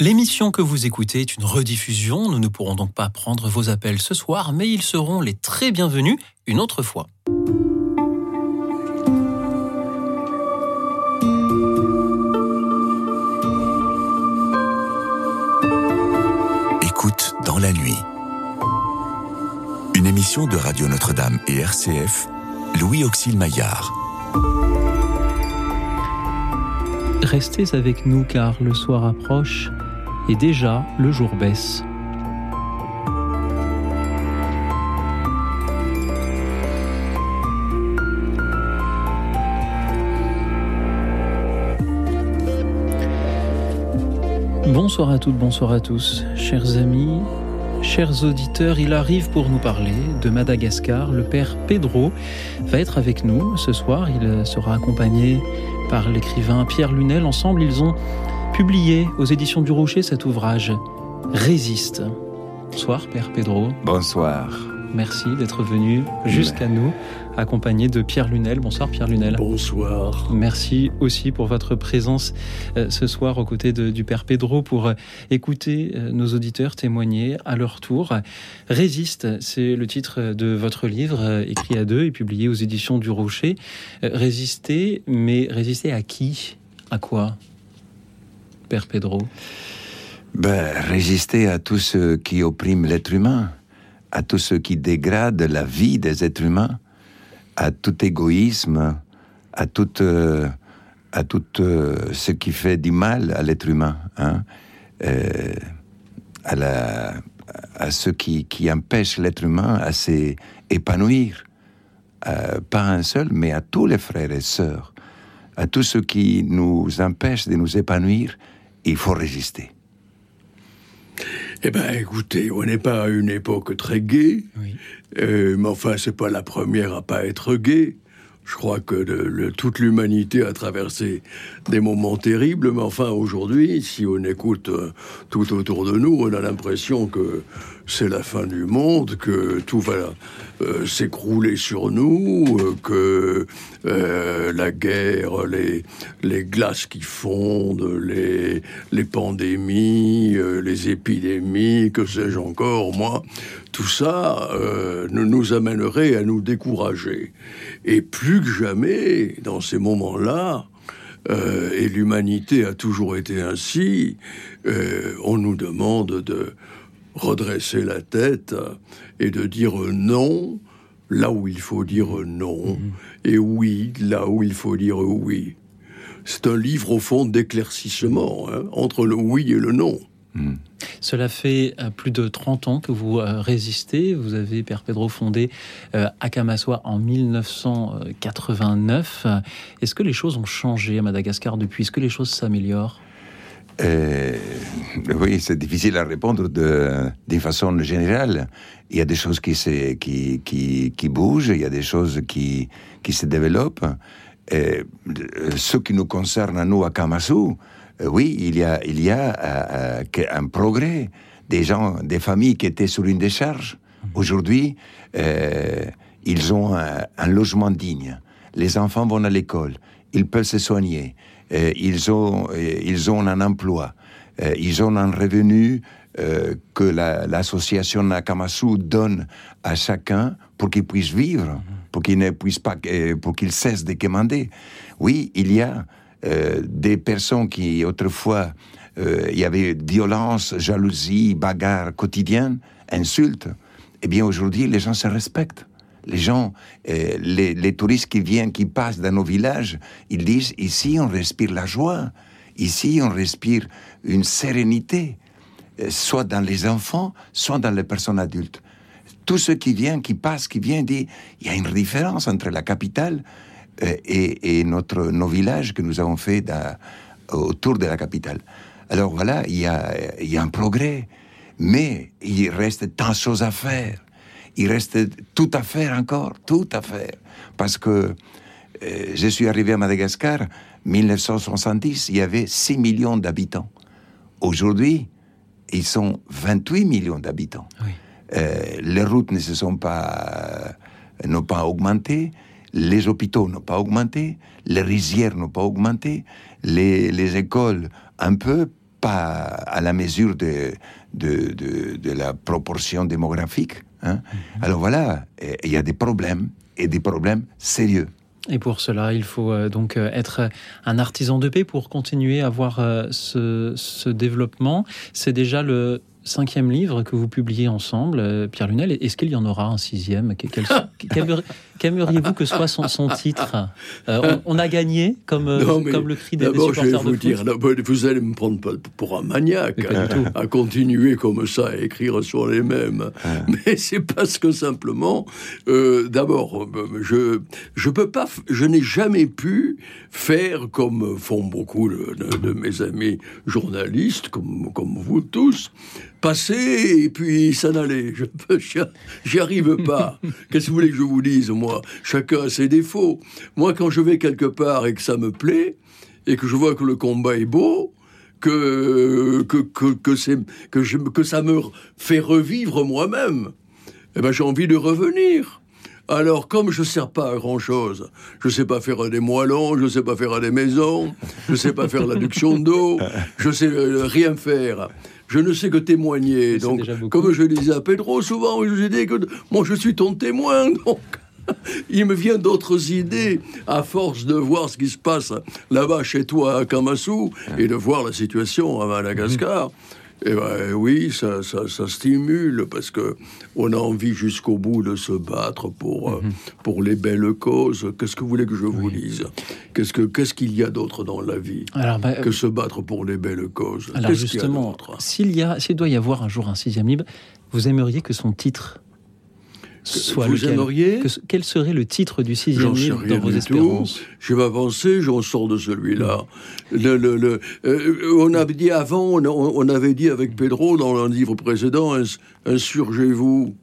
L'émission que vous écoutez est une rediffusion. Nous ne pourrons donc pas prendre vos appels ce soir, mais ils seront les très bienvenus une autre fois. Écoute dans la nuit. Une émission de Radio Notre-Dame et RCF, Louis Auxil Maillard. Restez avec nous car le soir approche et déjà le jour baisse. Bonsoir à toutes, bonsoir à tous, chers amis, chers auditeurs. Il arrive pour nous parler de Madagascar. Le père Pedro va être avec nous ce soir. Il sera accompagné par l'écrivain Pierre Lunel. Ensemble, ils ont publié aux éditions du Rocher cet ouvrage Résiste. Bonsoir, Père Pedro. Bonsoir. Merci d'être venu jusqu'à nous, accompagné de Pierre Lunel. Bonsoir Pierre Lunel. Bonsoir. Merci aussi pour votre présence euh, ce soir aux côtés du Père Pedro pour euh, écouter euh, nos auditeurs témoigner à leur tour. Résiste, c'est le titre de votre livre écrit à deux et publié aux éditions du Rocher. Résister, mais résister à qui? À quoi? Père Pedro. Ben, Résister à tout ce qui opprime l'être humain à tout ce qui dégrade la vie des êtres humains, à tout égoïsme, à tout, euh, à tout euh, ce qui fait du mal à l'être humain, hein, euh, à, la, à ce qui, qui empêche l'être humain à s'épanouir, pas un seul, mais à tous les frères et sœurs, à tout ce qui nous empêche de nous épanouir, il faut résister. Eh ben, écoutez, on n'est pas à une époque très gaie, euh, mais enfin, c'est pas la première à pas être gaie. Je crois que le, toute l'humanité a traversé des moments terribles, mais enfin aujourd'hui, si on écoute euh, tout autour de nous, on a l'impression que c'est la fin du monde, que tout va euh, s'écrouler sur nous, euh, que la guerre, les, glaces qui fondent, les, pandémies, les épidémies, que sais-je encore, moi, tout ça nous, nous amènerait à nous décourager. Et plus que jamais, dans ces moments-là, euh, et l'humanité a toujours été ainsi, euh, on nous demande de redresser la tête et de dire non là où il faut dire non, mhm. et oui là où il faut dire oui. C'est un livre au fond d'éclaircissement hein, entre le oui et le non. Hmm. Cela fait euh, plus de 30 ans que vous euh, résistez. Vous avez, Père Pedro, fondé euh, Akamaswa en 1989. Est-ce que les choses ont changé à Madagascar depuis? Est-ce que les choses s'améliorent? Oui, c'est difficile à répondre d'une façon générale. Il y a des choses qui, qui, qui, qui, bougent, il y a des choses qui, qui se développent. Et ce qui nous concerne à nous à Kamasu, euh, oui, il y a, il y a euh, euh, un progrès. Des gens, des familles qui étaient sur une décharge, aujourd'hui, ils ont un, logement digne. Les enfants vont à l'école, ils peuvent se soigner, ils, ont, ils ont un emploi, ils ont un revenu que l'association Nakamasu donne à chacun pour qu'il puisse vivre, pour qu'il ne puisse pas, pour qu'il cesse de commander. Oui, il y a euh, des personnes qui autrefois euh, il y avait violence, jalousie, bagarre quotidienne, insultes, eh bien aujourd'hui les gens se respectent. Les gens, euh, les, touristes qui viennent, qui passent dans nos villages, ils disent ici on respire la joie, ici on respire une sérénité, soit dans les enfants, soit dans les personnes adultes. Tous ceux qui viennent, qui passent, qui viennent, disent il y a une différence entre la capitale euh, et, notre, nos villages que nous avons fait autour de la capitale. Alors voilà, il y a un progrès, mais il reste tant de choses à faire. Il reste tout à faire encore, tout à faire. Parce que euh, je suis arrivé à Madagascar, 1970, il y avait 6 millions d'habitants. Aujourd'hui, ils sont 28 millions d'habitants. Euh, les routes ne se sont pas, n'ont pas augmenté les hôpitaux n'ont pas augmenté, les rizières n'ont pas augmenté, les, écoles un peu, pas à la mesure de, de, de, la proportion démographique. Hein. Alors voilà, il y a des problèmes, et des problèmes sérieux. Et pour cela, il faut euh, donc euh, être un artisan de paix pour continuer à voir ce, ce développement. C'est déjà le cinquième livre que vous publiez ensemble, euh, Pierre Lunel. Est-ce qu'il y en aura un sixième? Qu'aimeriez-vous que soit son, titre euh, on, a gagné, comme, euh, comme le cri des, des supporters je vais vous dire, vous allez me prendre pour un maniaque hein, à continuer comme ça à écrire sur les mêmes. Mais c'est parce que simplement, d'abord, je je peux pas, je n'ai jamais pu faire comme font beaucoup de, de mes amis journalistes, comme comme vous tous passer et puis s'en aller. Je j'y arrive pas. Qu'est-ce que vous voulez que je vous dise, moi? Chacun a ses défauts. Moi, quand je vais quelque part et que ça me plaît, et que je vois que le combat est beau, que, que, que, que, que, je, que ça me fait revivre moi-même, eh ben, j'ai envie de revenir. Alors, comme je ne sers pas à grand-chose, je ne sais pas faire des moellons, je ne sais pas faire des maisons, je ne sais pas faire l'adduction d'eau, je ne sais euh, rien faire je ne sais que témoigner. Donc, comme je disais à Pedro souvent, je dis que moi je suis ton témoin, donc il me vient d'autres idées à force de voir ce qui se passe là-bas chez toi à Kamasu et de voir la situation à Madagascar. Eh ben, oui, ça, ça, stimule parce que on a envie jusqu'au bout de se battre pour, euh, mhm. pour les belles causes. Qu'est-ce que vous voulez que je vous dise? Qu'est-ce que qu'est-ce qu'il y a d'autre dans la vie bah, que se battre pour les belles causes? Alors justement, s'il y a, s'il doit y avoir un jour un sixième livre, vous aimeriez que son titre soit vous aimeriez Quel serait le titre du sixième livre dans vos espérances Je vais avancer, j'en sors de celui-là. Le, le, euh, on avait dit avant, on, avait dit avec Pedro dans un livre précédent, insurgez-vous.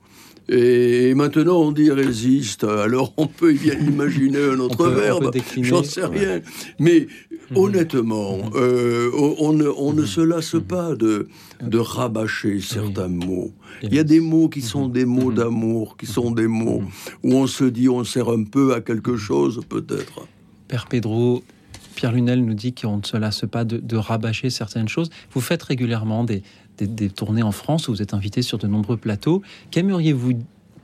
Et maintenant, on dit résiste. Alors, on peut bien imaginer un autre verbe. J'en sais rien. Mais. Honnêtement, mhm. Euh, on, ne, on ne se lasse mhm. pas de, de rabâcher certains mots. Il y a des mots qui sont des mots d'amour, qui sont des mots où on se dit on sert un peu à quelque chose, peut-être. Père Pedro, Pierre Lunel nous dit qu'on ne se lasse pas de, de rabâcher certaines choses. Vous faites régulièrement des, des, tournées en France où vous êtes invité sur de nombreux plateaux. Qu'aimeriez-vous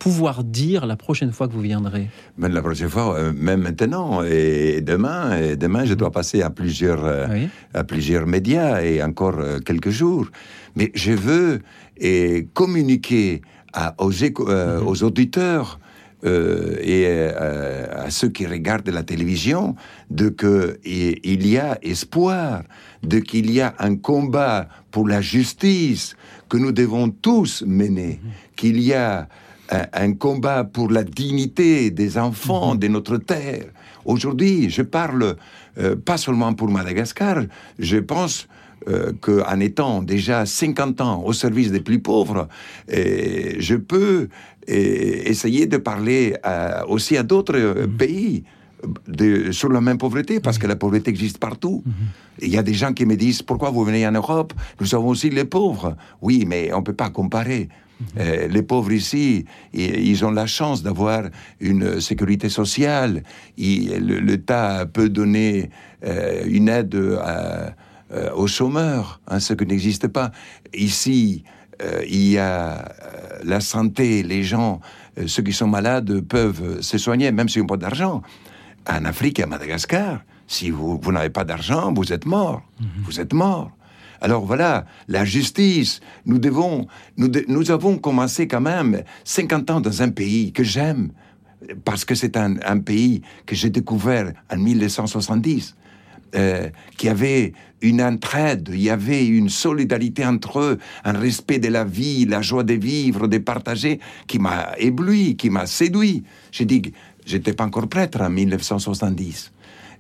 pouvoir dire la prochaine fois que vous viendrez ben, La prochaine fois, euh, même maintenant et demain, et demain je dois passer à plusieurs, euh, à plusieurs médias et encore euh, quelques jours. Mais je veux et communiquer à, aux, mhm. aux auditeurs et à ceux qui regardent la télévision de que il y a espoir, de qu'il y a un combat pour la justice que nous devons tous mener, mhm. qu'il y a un, combat pour la dignité des enfants mhm. de notre terre. Aujourd'hui, je parle euh, pas seulement pour Madagascar, je pense euh, qu'en étant déjà 50 ans au service des plus pauvres, je peux essayer de parler aussi à d'autres mhm. pays de, sur la même pauvreté, parce que la pauvreté existe partout. Il y a des gens qui me disent, pourquoi vous venez en Europe? Nous avons aussi les pauvres. Oui, mais on ne peut pas comparer. Euh, les pauvres ici, ils ont la chance d'avoir une sécurité sociale. L'État peut donner euh, une aide euh, aux chômeurs, hein, ce qui n'existe pas. Ici, il y a la santé, les gens, ceux qui sont malades peuvent se soigner, même s'ils n'ont pas d'argent en Afrique à Madagascar, si vous, vous n'avez pas d'argent, vous êtes mort. Mhm. Vous êtes mort. Alors voilà, la justice, nous devons, nous, avons commencé quand même 50 ans dans un pays que j'aime, parce que c'est un, un, pays que j'ai découvert en 1970, euh, qui avait une entraide, il y avait une solidarité entre eux, un respect de la vie, la joie de vivre, de partager, qui m'a ébloui, qui m'a séduit. J'ai dit, J'étais pas encore prêtre en 1970.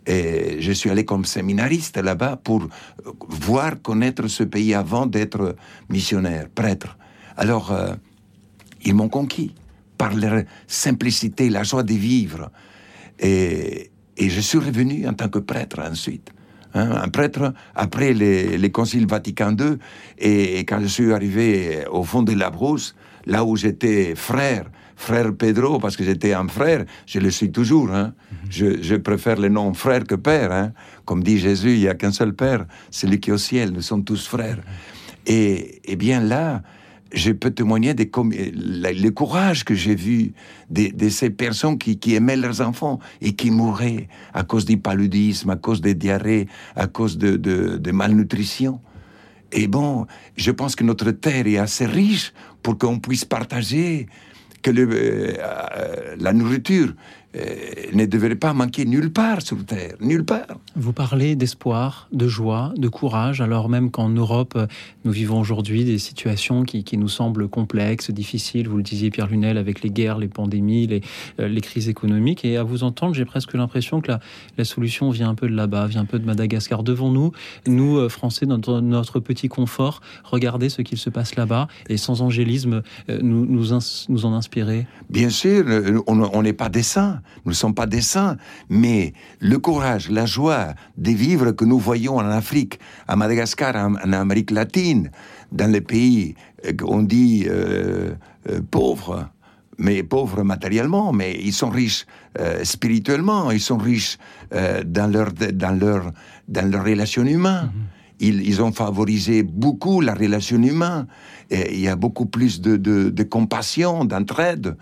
Et je suis allé comme séminariste là-bas pour voir, connaître ce pays avant d'être missionnaire, prêtre. Alors, euh, ils m'ont conquis par leur simplicité, la joie de vivre. Et, je suis revenu en tant que prêtre ensuite. Hein, un prêtre après les, les conciles Vatican II. Et, quand je suis arrivé au fond de la brousse, là où j'étais frère, frère Pedro, parce que j'étais un frère, je le suis toujours. Hein. Mhm. Je, préfère le nom frère que père. Hein. Comme dit Jésus, il n'y a qu'un seul père, celui qui est au ciel, nous sommes tous frères. Et, et bien là, je peux témoigner des le courage que j'ai vu de, ces personnes qui, aimaient leurs enfants et qui mouraient à cause du paludisme, à cause des diarrhées, à cause de, de malnutrition. Et bon, je pense que notre terre est assez riche pour qu'on puisse partager que euh, euh, la nourriture ne devrait pas manquer nulle part sur Terre, nulle part. Vous parlez d'espoir, de joie, de courage, alors même qu'en Europe, nous vivons aujourd'hui des situations qui, nous semblent complexes, difficiles. Vous le disiez, Pierre Lunel, avec les guerres, les pandémies, les, les crises économiques. Et à vous entendre, j'ai presque l'impression que la, la, solution vient un peu de là-bas, vient un peu de Madagascar. Devons-nous, nous, Français, notre, notre petit confort, regarder ce qu'il se passe là-bas et sans angélisme, nous, nous, nous en inspirer? Bien sûr, euh, on n'est pas des saints, nous ne sommes pas des saints, mais le courage, la joie des vivres que nous voyons en Afrique, à Madagascar, en, Amérique latine, dans les pays qu'on euh, dit euh, pauvres, mais pauvres matériellement, mais ils sont riches spirituellement, ils sont riches dans leur dans leur dans leurs relations humaines. Mm-hmm ils, ont favorisé beaucoup la relation humaine. Et il y a beaucoup plus de, compassion, d'entraide.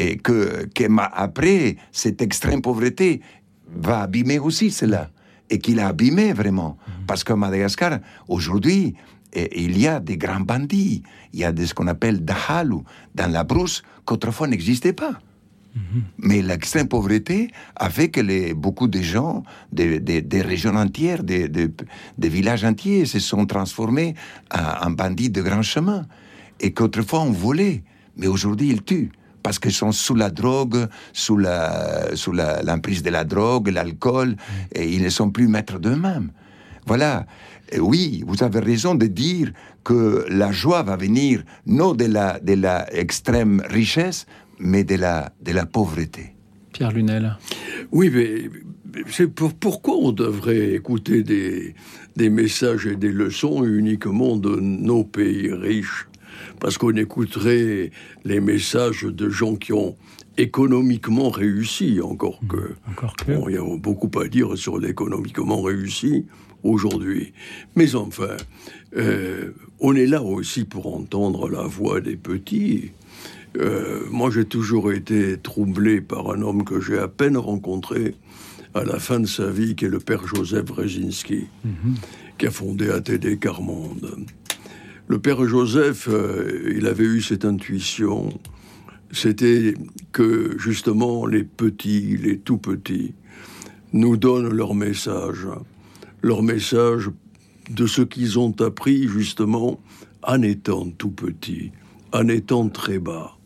Et que, après, cette extrême pauvreté va abîmer aussi cela. Et qu'il a abîmé vraiment. Mhm. Parce qu'à Madagascar, aujourd'hui, il y a des grands bandits. Il y a ce qu'on appelle dahalu dans la brousse qu'autrefois n'existait pas. Mais l'extrême pauvreté a fait que les, beaucoup de gens, des, régions entières, des, villages entiers se sont transformés en, bandits de grand chemin. Et qu'autrefois on volait, mais aujourd'hui ils tuent parce qu'ils sont sous la drogue, sous la sous l'emprise de la drogue, l'alcool, et ils ne sont plus maîtres d'eux-mêmes. Voilà. oui, vous avez raison de dire que la joie va venir non de la de la extrême richesse, mais de la, de la pauvreté. Pierre Lunel. Oui, mais c'est pour, pourquoi on devrait écouter des, des messages et des leçons uniquement de nos pays riches? Parce qu'on écouterait les messages de gens qui ont économiquement réussi, encore que. Mmh, encore que. il y a beaucoup à dire sur l'économiquement réussi aujourd'hui. Mais enfin, euh, on est là aussi pour entendre la voix des petits euh, moi, j'ai toujours été troublé par un homme que j'ai à peine rencontré à la fin de sa vie, qui est le père Joseph Brzezinski, mhm. qui a fondé ATD Carmonde. Le père Joseph, euh, il avait eu cette intuition, c'était que justement les petits, les tout petits, nous donnent leur message, leur message de ce qu'ils ont appris justement en étant tout petits, en étant très bas.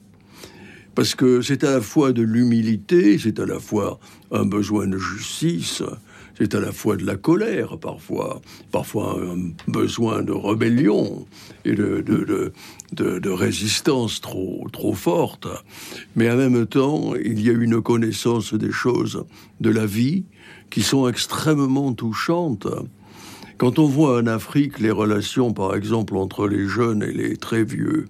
Parce que c'est à la fois de l'humilité, c'est à la fois un besoin de justice, c'est à la fois de la colère parfois, parfois un besoin de rébellion et de, résistance trop, trop forte. Mais en même temps, il y a une connaissance des choses de la vie qui sont extrêmement touchantes. Quand on voit en Afrique les relations, par exemple, entre les jeunes et les très vieux,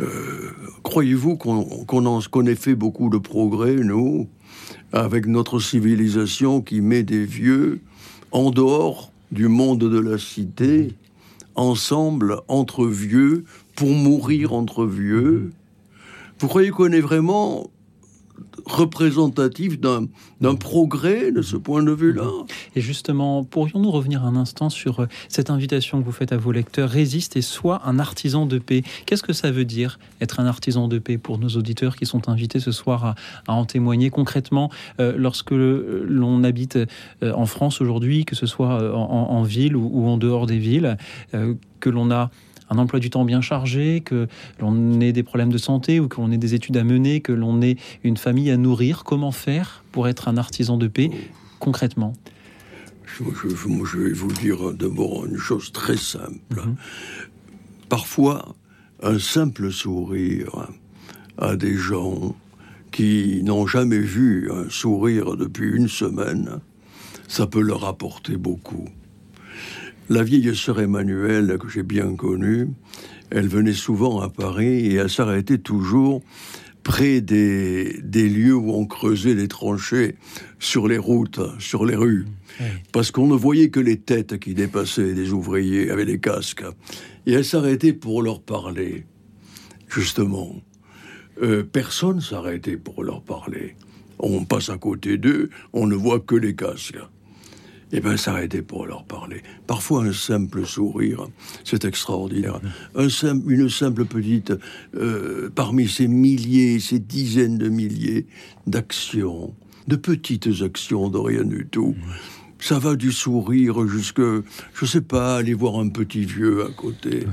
euh, croyez-vous qu'on ait fait beaucoup de progrès, nous, avec notre civilisation qui met des vieux en dehors du monde de la cité, ensemble, entre vieux, pour mourir entre vieux. Vous croyez qu'on est vraiment représentatif d'un progrès de ce point de vue-là. Et justement, pourrions-nous revenir un instant sur euh, cette invitation que vous faites à vos lecteurs, résiste et soit un artisan de paix. Qu'est-ce que ça veut dire être un artisan de paix pour nos auditeurs qui sont invités ce soir à, en témoigner concrètement euh, lorsque l'on habite euh, en France aujourd'hui, que ce soit en, ville ou, ou, en dehors des villes, que l'on a un emploi du temps bien chargé, que l'on ait des problèmes de santé ou que l'on ait des études à mener, que l'on ait une famille à nourrir. Comment faire pour être un artisan de paix concrètement? Je, vais vous dire d'abord une chose très simple. Mhm. Parfois, un simple sourire à des gens qui n'ont jamais vu un sourire depuis une semaine, ça peut leur apporter beaucoup. La vieille sœur Emmanuelle, que j'ai bien connue, Elle venait souvent à Paris et elle s'arrêtait toujours près des, des lieux où on creusait les tranchées sur les routes, sur les rues. Parce qu'on ne voyait que les têtes qui dépassaient des ouvriers avec des casques. Et elle s'arrêtait pour leur parler, justement. Euh, personne s'arrêtait pour leur parler. On passe à côté d'eux, on ne voit que les casques. Et bien, s'arrêter pour leur parler. Parfois, un simple sourire, c'est extraordinaire. Un simple, une simple petite, euh, parmi ces milliers, ces dizaines de milliers d'actions, de petites actions de rien du tout. Ça va du sourire jusque, je sais pas, aller voir un petit vieux à côté,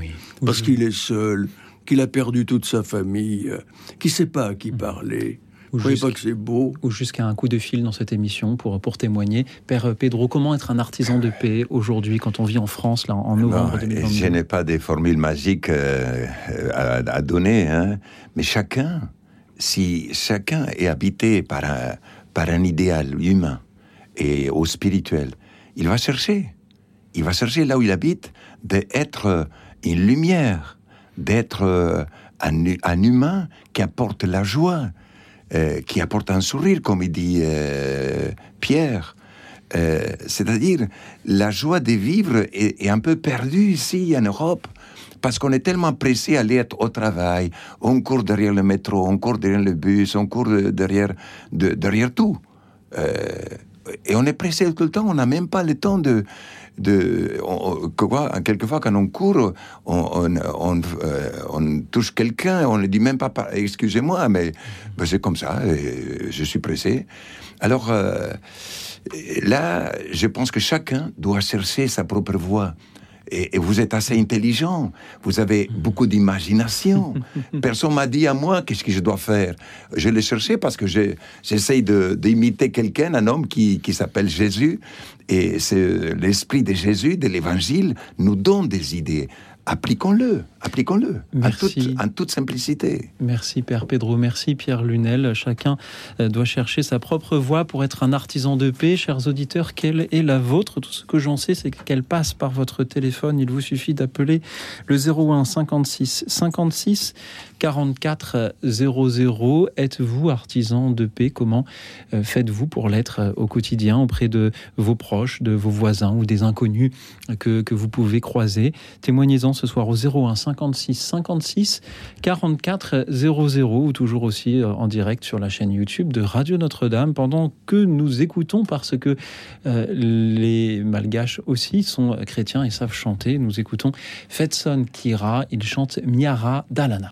parce qu'il est seul, qu'il a perdu toute sa famille, qui sait pas à qui parler. Vous voyez pas que c'est beau Ou jusqu'à un coup de fil dans cette émission pour, pour témoigner. Père Pedro, comment être un artisan de paix aujourd'hui, quand on vit en France, là, en novembre 2022 Je n'ai pas des formules magiques euh, à, donner, hein, mais chacun, si chacun est habité par un, par un idéal humain et au spirituel, il va chercher. Il va chercher là où il habite d'être une lumière, d'être un, un humain qui apporte la joie, euh, qui apporte un sourire, comme il dit euh, Pierre. Euh, c'est-à-dire, la joie de vivre est, un peu perdue ici en Europe parce qu'on est tellement pressé à aller au travail, on court derrière le métro, on court derrière le bus, on court derrière, derrière tout. et on est pressé tout le temps, on n'a même pas le temps de, de quoi, quelquefois quand on court, on, euh, on, touche quelqu'un, on ne dit même pas excusez-moi, mais ben, c'est comme ça, je suis pressé. Alors euh, là, je pense que chacun doit chercher sa propre voie et, vous êtes assez intelligent, vous avez beaucoup d'imagination. Personne m'a dit à moi qu'est-ce que je dois faire? Je l'ai cherché parce que j'essaye d'imiter quelqu'un, un homme qui, qui s'appelle Jésus, et c'est l'esprit de Jésus, de l'Évangile, nous donne des idées appliquons-le, appliquons-le, en toute, simplicité. Merci Père Pedro, merci Pierre Lunel. Chacun euh, doit chercher sa propre voie pour être un artisan de paix. Chers auditeurs, quelle est la vôtre? Tout ce que j'en sais, c'est qu'elle passe par votre téléphone. Il vous suffit d'appeler le 01 56 56 44 00. Êtes-vous artisan de paix Comment euh, faites-vous pour l'être euh, au quotidien auprès de vos proches, de vos voisins ou des inconnus que, que vous pouvez croiser Témoignez-en ce soir au 01 56 56 44 00 ou toujours aussi euh, en direct sur la chaîne YouTube de Radio Notre-Dame pendant que nous écoutons parce que les malgaches aussi sont chrétiens et savent chanter. Nous écoutons Fetson Kira, il chante Miara Dalana.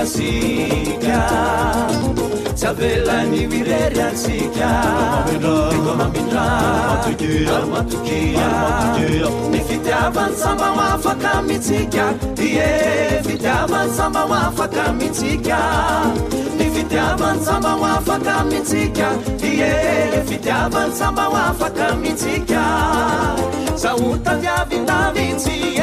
lasika tsy avelany irery atsika ikomamindramatokia ny fitiavany samba ho afaka mitsika. Ie fitiavany samba ho afaka mitsika. Ny fitiavany samba ho afaka mitsika. Ie fitiavany samba ho afaka mitsika. Zahotadiavindavitsy e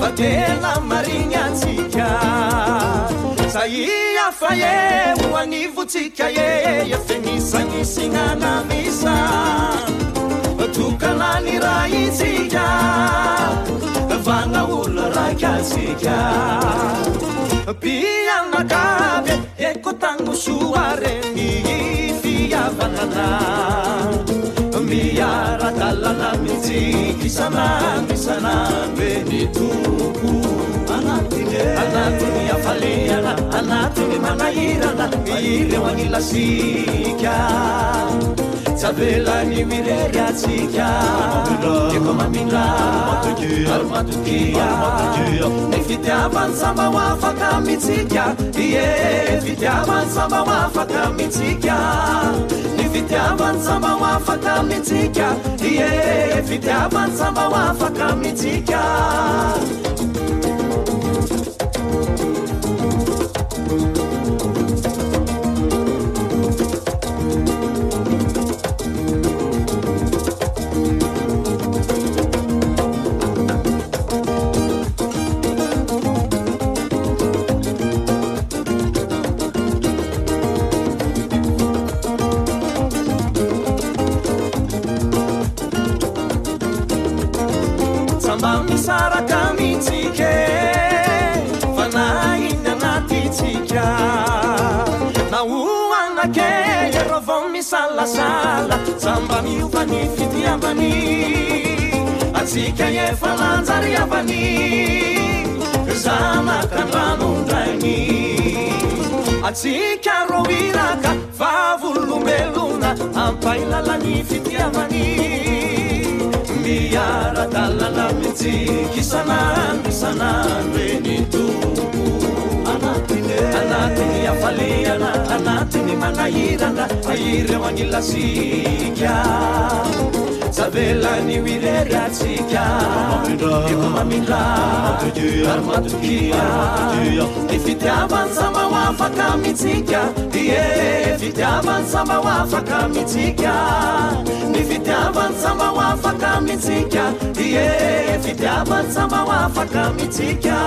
fa tena marignatsy votsika saia faeo ani votsika e efenisagnisinanamisa tokana ny ra itsika vanaolo rakasika pianakaby eko tagnosoareny fiavanana. Miara-dalana mitsy isanamisanambe ny toko anatiny afaleana anatiny manahirana ireo anilasika tsy mirery atsika eko mamindra ary matokia ny fitiavany samba ho afaka mitsika ie fitiavany samba ho afaka mitsika ny fitiavany samba ho afaka mitsika ie fitiavany samba ho afaka mitsika miovany fitiavany atsika efalanjariavany zanakandranondrainy atsika ro iraka vavolombelona ampailalany fitiavany miaradalana mitsikisana mitsika isanandro isanandro eny anatiny afaliana anatiny manahirana aireo agnilasika savelany oirery atsika. Eko mamindra. Ary matokia ny fitiavany sama ho afaka mitsika. Ie fitiavany sama ho afaka mitsika. Ny fitiavany sama ho afaka mitsika. Ie fitiavany sama ho afaka mitsika.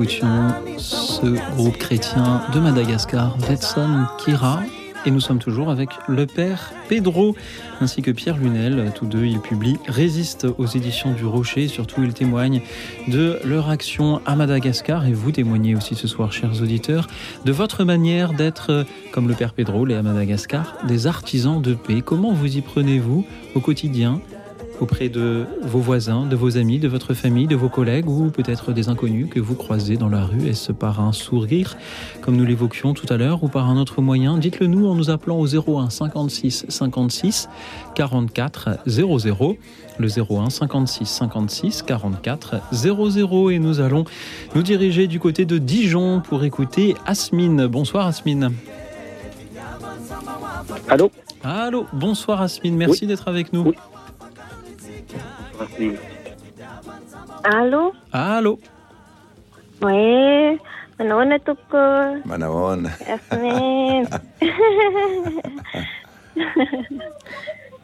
Écoutions ce groupe chrétien de Madagascar, Vetson Kira, et nous sommes toujours avec le père Pedro ainsi que Pierre Lunel. Tous deux, ils publient Résiste aux éditions du Rocher. Surtout, ils témoignent de leur action à Madagascar. Et vous témoignez aussi ce soir, chers auditeurs, de votre manière d'être, comme le père Pedro l'est à Madagascar, des artisans de paix. Comment vous y prenez-vous au quotidien auprès de vos voisins, de vos amis, de votre famille, de vos collègues ou peut-être des inconnus que vous croisez dans la rue Est-ce par un sourire, comme nous l'évoquions tout à l'heure, ou par un autre moyen? Dites-le nous en nous appelant au 01 56 56 44 00. Le 01 56 56 44 00. Et nous allons nous diriger du côté de Dijon pour écouter Asmine. Bonsoir Asmine. Allô? Allô, bonsoir Asmine, merci d'être avec nous. Oui. Merci. Allô Allô, Oui, manahona tompoko Manaon. Yasmin.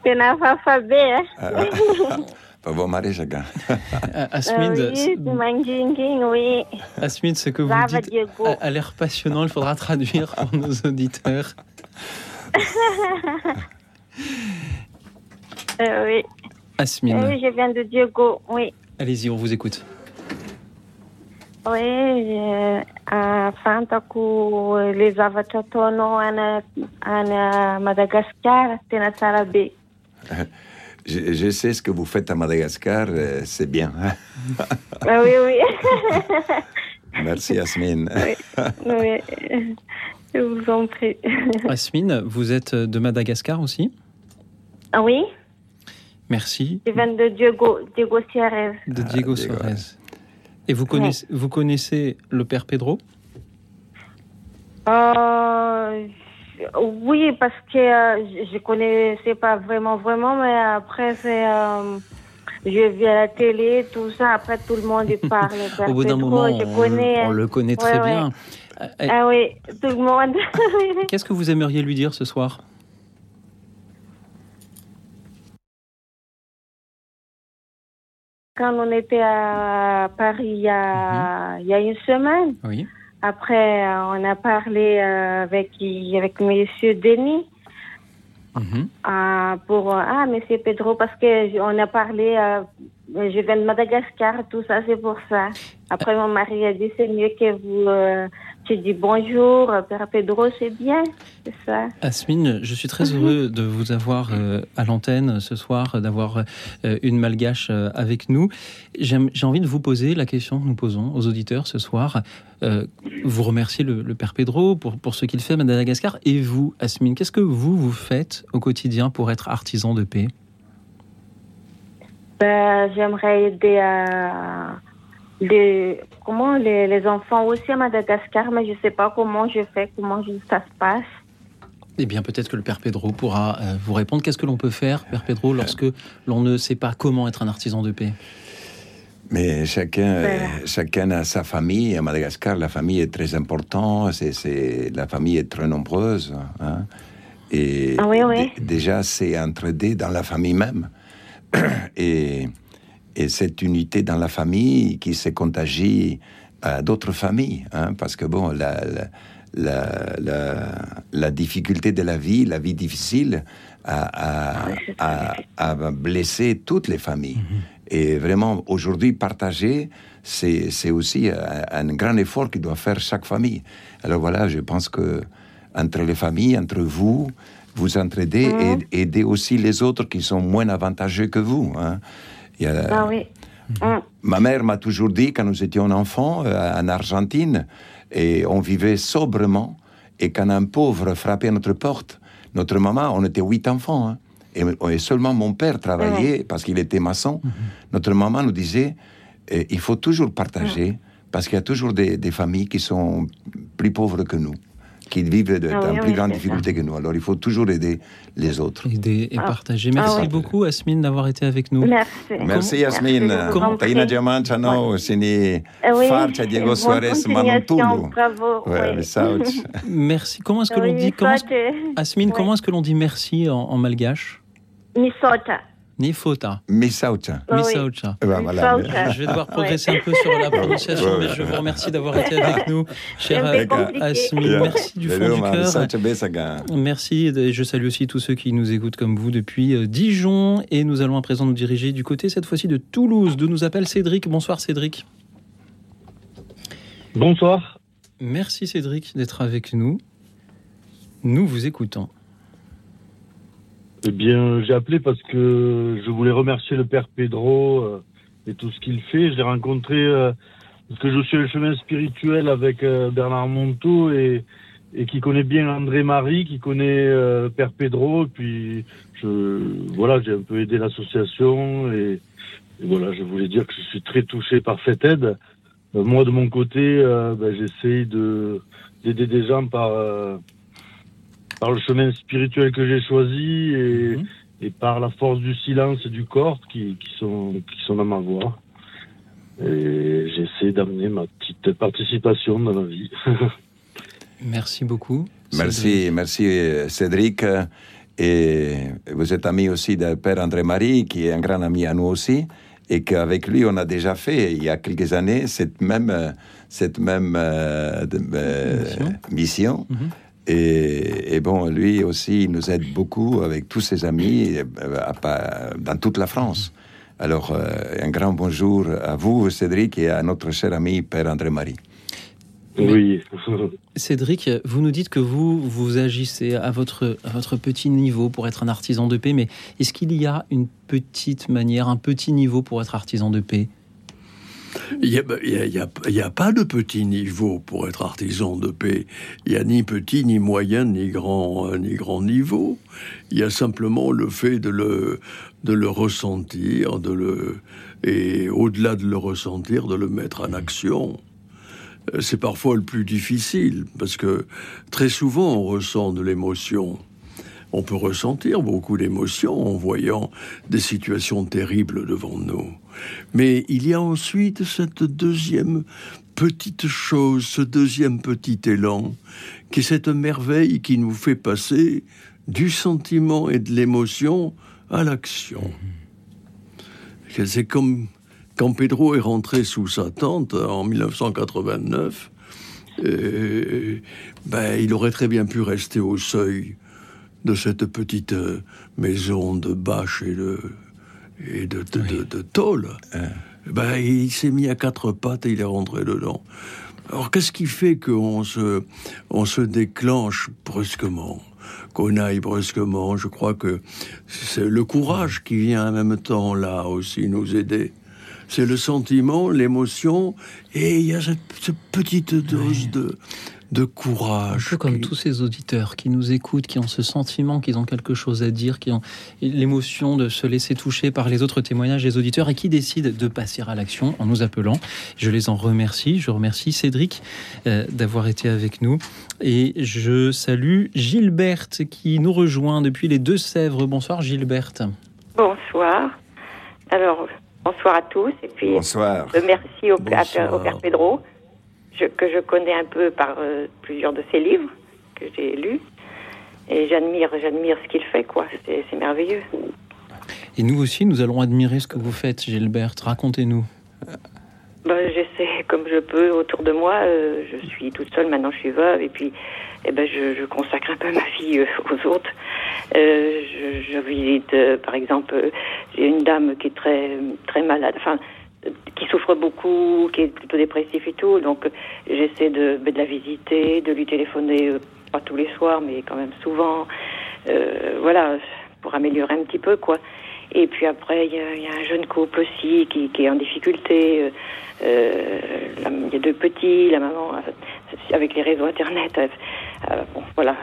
Tena hafahafa be a. Pas vao maresaka. Euh, Asmine, oui. Asmine, ce que vous dites Diego. a l'air passionnant, il faudra traduire pour nos auditeurs. Euh, oui. Asmine, oui, je viens de Diego, oui. allez-y, on vous écoute. Oui, je- ahafantako le zavatra ataonao ana ana Madagascar tena tsara be. Je, je sais ce que vous faites à Madagascar, euh, c'est bien. Ah, oui, oui. Merci Asmine. oui. Je vous en prie. Asmine, vous êtes de Madagascar aussi? Ah oui, Merci. je viens de Diego, Diego. De Ah, Diego Suarez. Et vous connaissez, vous connaissez le père Pedro? Euh, oui, parce que euh, je je connaissais pas vraiment, vraiment, mais après, c'est, euh, je vis à la télé, tout ça, après tout le monde y parle. Au bout d'un moment, je on, connais. on le connaît très Ouais, bien. Ah oui, tout le monde. Qu'est-ce que vous aimeriez lui dire ce soir? Quand on était à Paris il y a, il y a une semaine, Oui. après, euh, on a parlé euh, avec, avec Monsieur Denis. Mhm. Ah, pour ah Monsieur Pedro parce que on a parlé euh, je viens de Madagascar tout ça c'est pour ça après mon mari a dit c'est mieux que vous euh, tu dis bonjour Père Pedro c'est bien c'est ça Asmine je suis très Mhm. heureux de vous avoir euh, à l'antenne ce soir d'avoir euh, une malgache euh, avec nous. J'ai envie de vous poser la question que nous posons aux auditeurs ce soir. Euh, vous remerciez le, le Père Pedro pour, pour ce qu'il fait à Madagascar. Et vous Asmine qu'est-ce que vous vous faites au quotidien pour être artisan de paix? Ben, j'aimerais aider à les, comment les, les enfants aussi à Madagascar mais je sais pas comment je fais comment je- ça se passe Eh bien, peut-être que le Père Pedro pourra euh, vous répondre. Qu'est-ce que l'on peut faire, Père Pedro, lorsque l'on ne sait pas comment être un artisan de paix? Mais chacun, euh, chacun a sa famille. À Madagascar, la famille est très importante. C'est, c'est- la famille est très nombreuse. hein. Et Ah oui, oui. dé- déjà, c'est entraidé dans la famille même. et, et cette unité dans la famille qui se contagie à d'autres familles. hein, parce que, bon, la, la, la, la- la difficulté de la vie, la vie difficile, a, blessé toutes les familles. Et vraiment, aujourd'hui, partager, c'est aussi un, un grand effort que doit faire chaque famille. Alors voilà, je pense que entre les familles, entre vous, vous entraidez Mhm. et aidez aussi les autres qui sont moins avantageux que vous. hein. Il y a- ah oui. Hum. Ma mère m'a toujours dit, quand nous étions enfants euh, en Argentine, et on vivait sobrement, et quand un pauvre frappait à notre porte, notre maman, on était huit enfants, hein, et, et seulement mon père travaillait parce qu'il était maçon. Notre maman nous disait, eh, il faut toujours partager, parce qu'il y a toujours des, des familles qui sont plus pauvres que nous, qui vivent de, Ah dans oui, plus oui, grandes c'est ça. difficultés que nous. Alors il faut toujours aider les autres. Aider et Ah. partager. Merci Ah beaucoup, Asmine, d'avoir été avec nous. merci Merci en prie. Taina Diamantano, sini Eh. Farcha Diego Suarez Manontulu. bravo Ouais. Merci. Comment est-ce que l'on dit comment. Asmine, comment est-ce que l'on dit merci en, en malgache? Misota. Nifota. Misaucha. Oui. Misaucha. Ben, voilà. Misaucha. Je vais devoir progresser un peu sur la prononciation, Ouais, mais je vous remercie d'avoir été avec nous, cher. Asmine. Merci du fond du cœur. Merci, et je salue aussi tous ceux qui nous écoutent comme vous depuis euh, Dijon. Et nous allons à présent nous diriger du côté, cette fois-ci, de Toulouse, d'où nous appelle Cédric. Bonsoir Cédric. Bonsoir. Merci Cédric d'être avec nous. Nous vous écoutons. Eh bien, j'ai appelé parce que je voulais remercier le père Pedro euh, et tout ce qu'il fait. Je l'ai rencontré euh, parce que je suis le chemin spirituel avec euh, Bernard Monteau et, et qui connaît bien André Marie, qui connaît euh, père Pedro. Et puis, je, voilà, j'ai un peu aidé l'association et, et voilà, je voulais dire que je suis très touché par cette aide. Euh, moi, de mon côté, ben, j'essaye de d'aider des gens par par le chemin spirituel que j'ai choisi et, Mhm. et par la force du silence et du corps qui, qui sont qui sont dans ma voix. Et j'essaie d'amener ma petite participation dans la vie. Merci beaucoup. Merci, merci Cédric. Et vous êtes ami aussi du père André-Marie, qui est un grand ami à nous aussi, et qu'avec lui, on a déjà fait, il y a quelques années, cette même, cette même euh, de- euh, Mission. mission. Mhm. Et, et bon, lui aussi, il nous aide beaucoup avec tous ses amis euh, dans toute la France. Alors, euh, un grand bonjour à vous, Cédric, et à notre cher ami Père André-Marie. oui. Cédric, vous nous dites que vous, vous agissez à votre, à votre petit niveau pour être un artisan de paix, mais est-ce qu'il y a une petite manière, un petit niveau pour être artisan de paix? Il n'y y a pas de petit niveau pour être artisan de paix. Il n'y a ni petit, ni moyen, ni grand, euh, ni grand niveau. Il y a simplement le fait de le, de le ressentir, de le, et au-delà de le ressentir, de le mettre en action. Euh, C'est parfois le plus difficile, parce que très souvent on ressent de l'émotion. On peut ressentir beaucoup d'émotions en voyant des situations terribles devant nous. Mais il y a ensuite cette deuxième petite chose, ce deuxième petit élan, qui est cette merveille qui nous fait passer du sentiment et de l'émotion à l'action. C'est comme quand Pedro est rentré sous sa tente en 1989, euh, ben, il aurait très bien pu rester au seuil de cette petite euh, maison de bâche et de, et de, de, de, tôle. Ben, il s'est mis à quatre pattes et il est rentré dedans. Alors, qu'est-ce qui fait qu'on se, on se déclenche brusquement qu'on aille brusquement? Je crois que c'est le courage qui vient en même temps là aussi nous aider. C'est le sentiment, l'émotion, et il y a cette, petite dose de, de courage. Un peu comme tous ces auditeurs qui nous écoutent, qui ont ce sentiment qu'ils ont quelque chose à dire, qui ont l'émotion de se laisser toucher par les autres témoignages des auditeurs et qui décident de passer à l'action en nous appelant. Je les en remercie. Je remercie Cédric euh, d'avoir été avec nous. Et je salue Gilberte qui nous rejoint depuis les Deux-Sèvres. Bonsoir Gilberte. Bonsoir. Alors, bonsoir à tous. Et puis, bonsoir. merci au, au Père Pedro que je connais un peu par euh, plusieurs de ses livres que j'ai lus. Et j'admire, j'admire ce qu'il fait, quoi. C'est merveilleux. Et nous aussi, nous allons admirer ce que vous faites, Gilberte. Racontez-nous. Ben, j'essaie comme je peux autour de moi. Euh, je suis toute seule, maintenant je suis veuve, et puis eh ben, je, consacre un peu ma vie euh, aux autres. je, je, visite, par exemple, j'ai une dame qui est très, très malade, enfin, qui souffre beaucoup, qui est plutôt dépressif et tout. Donc j'essaie de, de, la visiter, de lui téléphoner, euh, pas tous les soirs, mais quand même souvent. Euh, voilà, pour améliorer un petit peu, quoi. Et puis après, il y, a un jeune couple aussi qui, est en difficulté. Euh il y a deux petits, la maman, avec les réseaux Internet, euh, bon, voilà.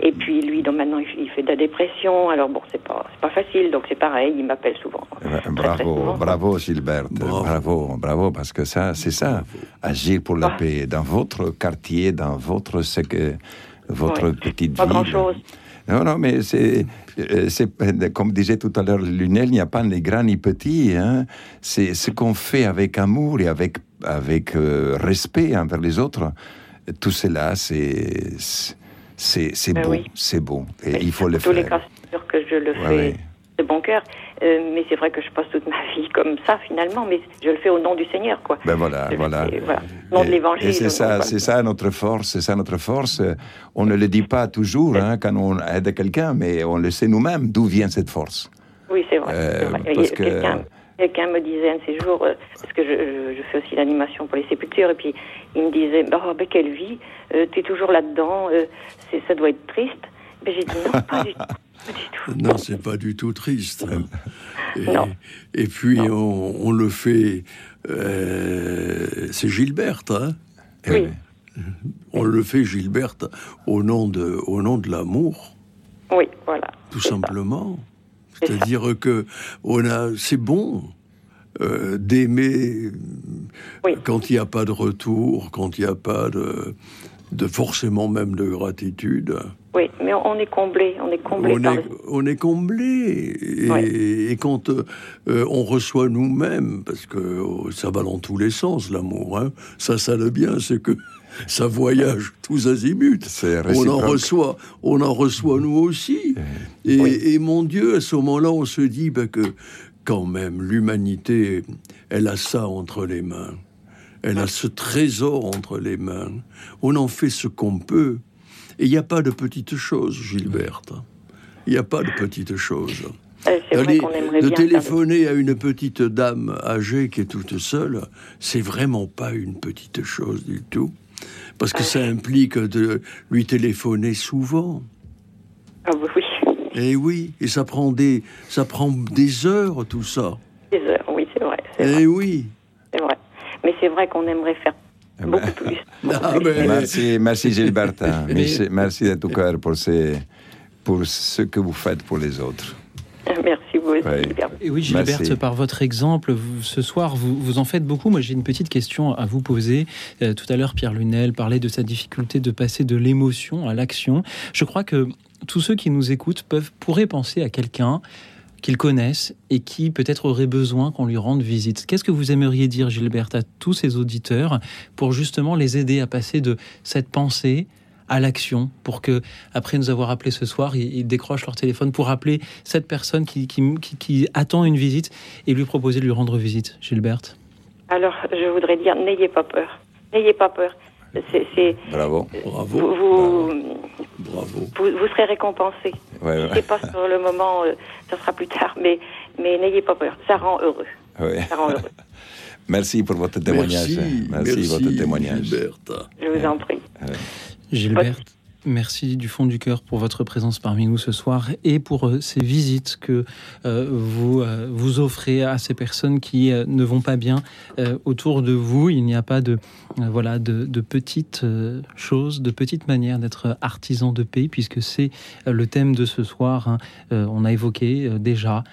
Et puis lui, donc maintenant, il fait de la dépression. Alors bon, c'est pas, c'est pas facile. Donc c'est pareil, il m'appelle souvent. bravo, bravo Gilberte, bravo. bravo, parce que ça, c'est ça, agir pour la ah. paix dans votre quartier, dans votre votre petite pas ville. Grand chose. Non, non, mais c'est, euh, c'est comme disait tout à l'heure Lunel, il n'y a pas ni grand ni petit. Hein. C'est ce qu'on fait avec amour et avec avec euh, respect envers les autres tout cela, c'est c'est ben beau, c'est beau, et il faut le faire. Tous les cas, sûr que je le fais de bon cœur, euh, mais c'est vrai que je passe toute ma vie comme ça finalement, mais je le fais au nom du Seigneur, quoi. Ben voilà, voilà. Au nom de l'Évangile. c'est ça, c'est ça notre force, c'est ça notre force. On ne le dit pas toujours hein, quand on aide quelqu'un, mais on le sait nous-mêmes d'où vient cette force. Oui, c'est vrai. Euh, parce que Quelqu'un me disait un de ces jours, euh, parce que je, je, fais aussi l'animation pour les sépultures, et puis il me disait, oh, ben, quelle vie, euh, tu es toujours là-dedans, euh, ça doit être triste. Ben, j'ai dit non, pas du, tout. Non, c'est pas du tout triste. Et, et puis on, on, le fait, c'est Gilberte, hein Oui. On le fait Gilberte au nom de, au nom de l'amour. Oui, voilà. Tout simplement. C'est-à-dire que on a, c'est bon euh, d'aimer quand il n'y a pas de retour, quand il n'y a pas de, de, forcément même de gratitude. Oui, mais on est comblé, on est comblé. On, est, on est comblé, et, et quand euh, on reçoit nous-mêmes, parce que oh, ça va dans tous les sens l'amour, hein, ça, ça le bien, c'est que ça voyage tous azimuts. On en reçoit, on en reçoit nous aussi. Et, mon Dieu, à ce moment-là, on se dit bah, que quand même l'humanité, elle a ça entre les mains. Elle a ce trésor entre les mains. On en fait ce qu'on peut. Et il n'y a pas de petites choses, Gilberte. Il n'y a pas de petites choses. Euh, de téléphoner à une petite dame âgée qui est toute seule, c'est vraiment pas une petite chose du tout parce que ça implique de lui téléphoner souvent. Ah bah oui. Et eh oui, et ça prend des, ça prend des heures tout ça. Des heures, oui, c'est vrai. Et eh oui. C'est vrai. Mais c'est vrai qu'on aimerait faire eh ben. beaucoup plus. Ah, merci, merci Gilberte. merci, merci de tout cœur pour, pour ce que vous faites pour les autres. Merci vous aussi, Et oui, Gilberte, par votre exemple, ce soir, vous, vous en faites beaucoup. Moi, j'ai une petite question à vous poser. Euh, tout à l'heure, Pierre Lunel parlait de sa difficulté de passer de l'émotion à l'action. Je crois que tous ceux qui nous écoutent peuvent, pourraient penser à quelqu'un qu'ils connaissent et qui peut-être aurait besoin qu'on lui rende visite. Qu'est-ce que vous aimeriez dire, Gilberte, à tous ces auditeurs pour justement les aider à passer de cette pensée à l'action pour que, après nous avoir appelé ce soir, ils, décrochent leur téléphone pour appeler cette personne qui, qui, attend une visite et lui proposer de lui rendre visite. Gilberte Alors, je voudrais dire, n'ayez pas peur. N'ayez pas peur. c'est. Bravo. Bravo. Vous, vous, Bravo. vous, vous serez récompensé. Ouais, ouais. C'est pas sur le moment, euh, ça sera plus tard, mais, mais n'ayez pas peur. Ça rend heureux. Ouais. Ça rend heureux. Merci pour votre témoignage. Merci, Merci, merci, votre témoignage. Gilberte. Je vous en prie. Gilberte, merci du fond du cœur pour votre présence parmi nous ce soir et pour euh, ces visites que euh, vous euh, vous offrez à ces personnes qui euh, ne vont pas bien euh, autour de vous. Il n'y a pas de euh, voilà de, de petites euh, choses, de petites manières d'être artisan de paix, puisque c'est euh, le thème de ce soir. hein. Euh, on a évoqué euh, déjà.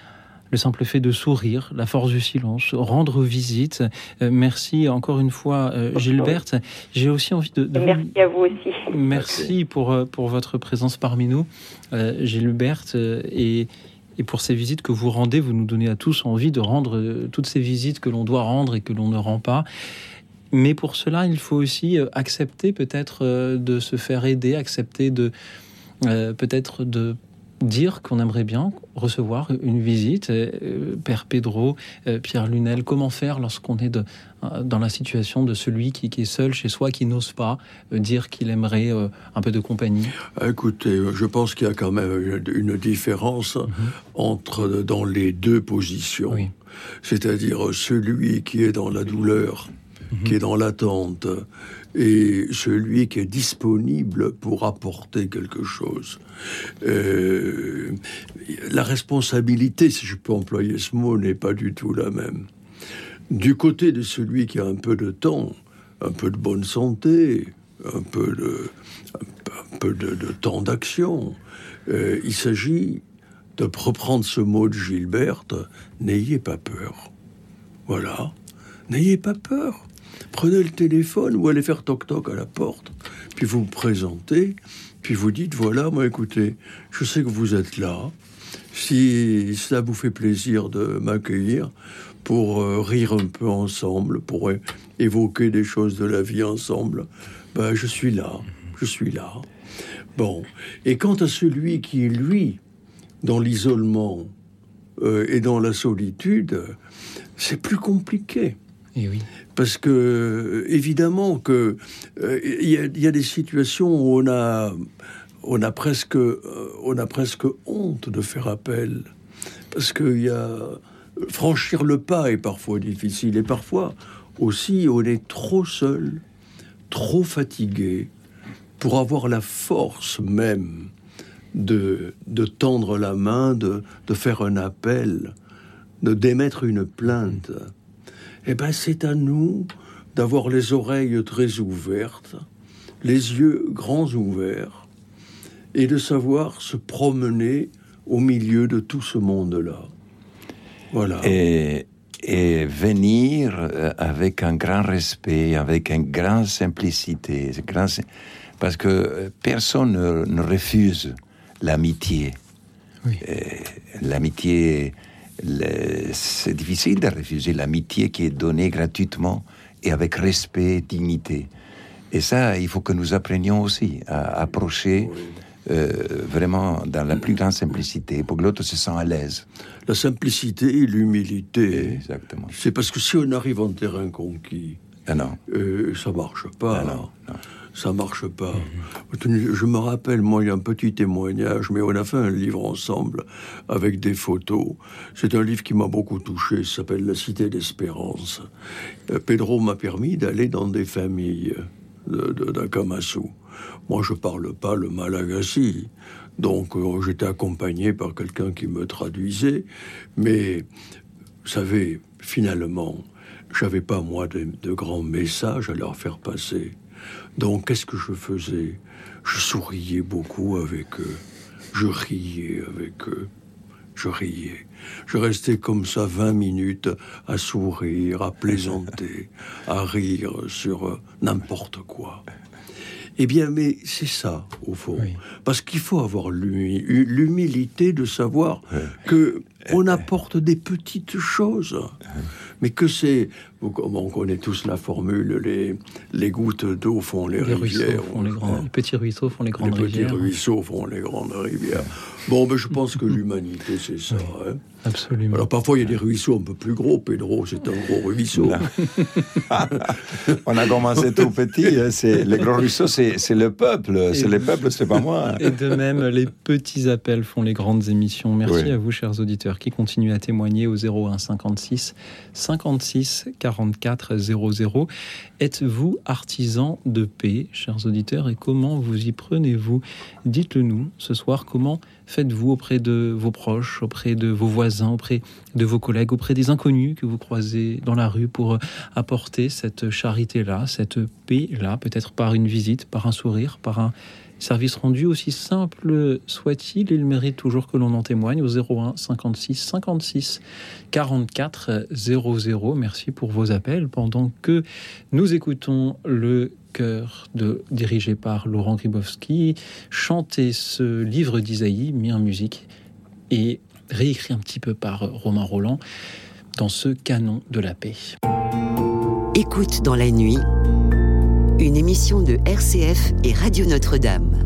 Le simple fait de sourire, la force du silence, rendre visite. Euh, merci encore une fois, euh, Gilberte. J'ai aussi envie de, merci à vous aussi. Merci pour, euh, pour votre présence parmi nous, euh, Gilberte, euh, et, et pour ces visites que vous rendez. Vous nous donnez à tous envie de rendre euh, toutes ces visites que l'on doit rendre et que l'on ne rend pas. Mais pour cela, il faut aussi accepter peut-être de se faire aider, accepter de peut-être de dire qu'on aimerait bien recevoir une visite. Euh, Père Pedro, euh, Pierre Lunel, comment faire lorsqu'on est de, euh, dans la situation de celui qui, qui est seul chez soi, qui n'ose pas dire qu'il aimerait un peu de compagnie? Écoutez, je pense qu'il y a quand même une, différence entre dans les deux positions. Oui. C'est-à-dire celui qui est dans la douleur, qui est dans l'attente, et celui qui est disponible pour apporter quelque chose. Euh, la responsabilité, si je peux employer ce mot, n'est pas du tout la même. Du côté de celui qui a un peu de temps, un peu de bonne santé, un peu de, temps d'action, euh, il s'agit de reprendre ce mot de Gilberte, n'ayez pas peur. Voilà, n'ayez pas peur. Prenez le téléphone ou allez faire toc-toc à la porte, puis vous vous présentez, puis vous dites, voilà, moi écoutez, je sais que vous êtes là, si ça vous fait plaisir de m'accueillir pour euh, rire un peu ensemble, pour évoquer des choses de la vie ensemble, ben, je suis là, je suis là. Bon, et quant à celui qui est, lui, dans l'isolement euh, et dans la solitude, c'est plus compliqué. Oui. Parce que, euh, évidemment, que euh, il il y a des situations où on a, on a presque, euh, on a presque honte de faire appel, parce qu'il y a franchir le pas est parfois difficile, et parfois aussi on est trop seul, trop fatigué pour avoir la force même de, de tendre la main, de, de faire un appel, de d'émettre une plainte. Eh ben, c'est à nous d'avoir les oreilles très ouvertes, les yeux grands ouverts, et de savoir se promener au milieu de tout ce monde-là. Voilà. Et, et venir euh, avec un grand respect, avec une grande simplicité, parce que euh, personne ne, ne refuse l'amitié. Oui. L'amitié, c'est difficile de refuser l'amitié qui est donnée gratuitement et avec respect, dignité. Et ça, il faut que nous apprenions aussi à approcher euh, vraiment dans la plus grande simplicité pour que l'autre se sente à l'aise. La simplicité et l'humilité, Exactement. c'est parce que si on arrive en terrain conquis, Ah non. euh, ça marche pas. Ah non, non. Ça marche pas. Je me rappelle, moi, il y a un petit témoignage, mais on a fait un livre ensemble avec des photos. C'est un livre qui m'a beaucoup touché, ça s'appelle La Cité d'Espérance. Euh, Pedro m'a permis d'aller dans des familles de, de, d'Akamasu. Moi, je parle pas le malagasy, donc euh, j'étais accompagné par quelqu'un qui me traduisait, mais vous savez, finalement, j'avais pas moi de, de grands messages à leur faire passer. Donc, qu'est-ce que je faisais? Je souriais beaucoup avec eux, je riais avec eux, je riais. Je restais comme ça 20 minutes à sourire, à plaisanter, à rire sur euh, n'importe quoi. Eh bien, mais c'est ça, au fond. Oui. Parce qu'il faut avoir l'humi- l'humilité de savoir que on apporte des petites choses. Mais que c'est... On connaît tous la formule, les, les gouttes d'eau font les, rivières. font les grands, les petits ruisseaux font les grandes les petits rivières. ruisseaux font les grandes rivières. Bon, ben, je pense que l'humanité, c'est ça. Hein. Absolument. Alors parfois, il y a des ruisseaux un peu plus gros. Pedro, c'est un gros ruisseau. On a commencé tout petit. Hein, c'est, les gros ruisseaux, c'est, c'est le peuple. C'est le peuple, c'est pas moi. Et de même, les petits appels font les grandes émissions. Merci Oui. à vous, chers auditeurs, qui continuent à témoigner au 01 56 56 44 00. Êtes-vous artisan de paix, chers auditeurs, et comment vous y prenez-vous? Dites-le nous ce soir. Comment faites-vous auprès de vos proches, auprès de vos voisins, auprès de vos collègues, auprès des inconnus que vous croisez dans la rue pour euh, apporter cette charité-là, cette paix-là, peut-être par une visite, par un sourire, par un service rendu aussi simple soit-il, il mérite toujours que l'on en témoigne au 01 56 56 44 00. Merci pour vos appels pendant que nous écoutons le chœur de, dirigé par Laurent Gribowski chanter ce livre d'Isaïe mis en musique et réécrit un petit peu par Romain Roland dans ce canon de la paix. Écoute dans la nuit, une émission de RCF et Radio Notre-Dame.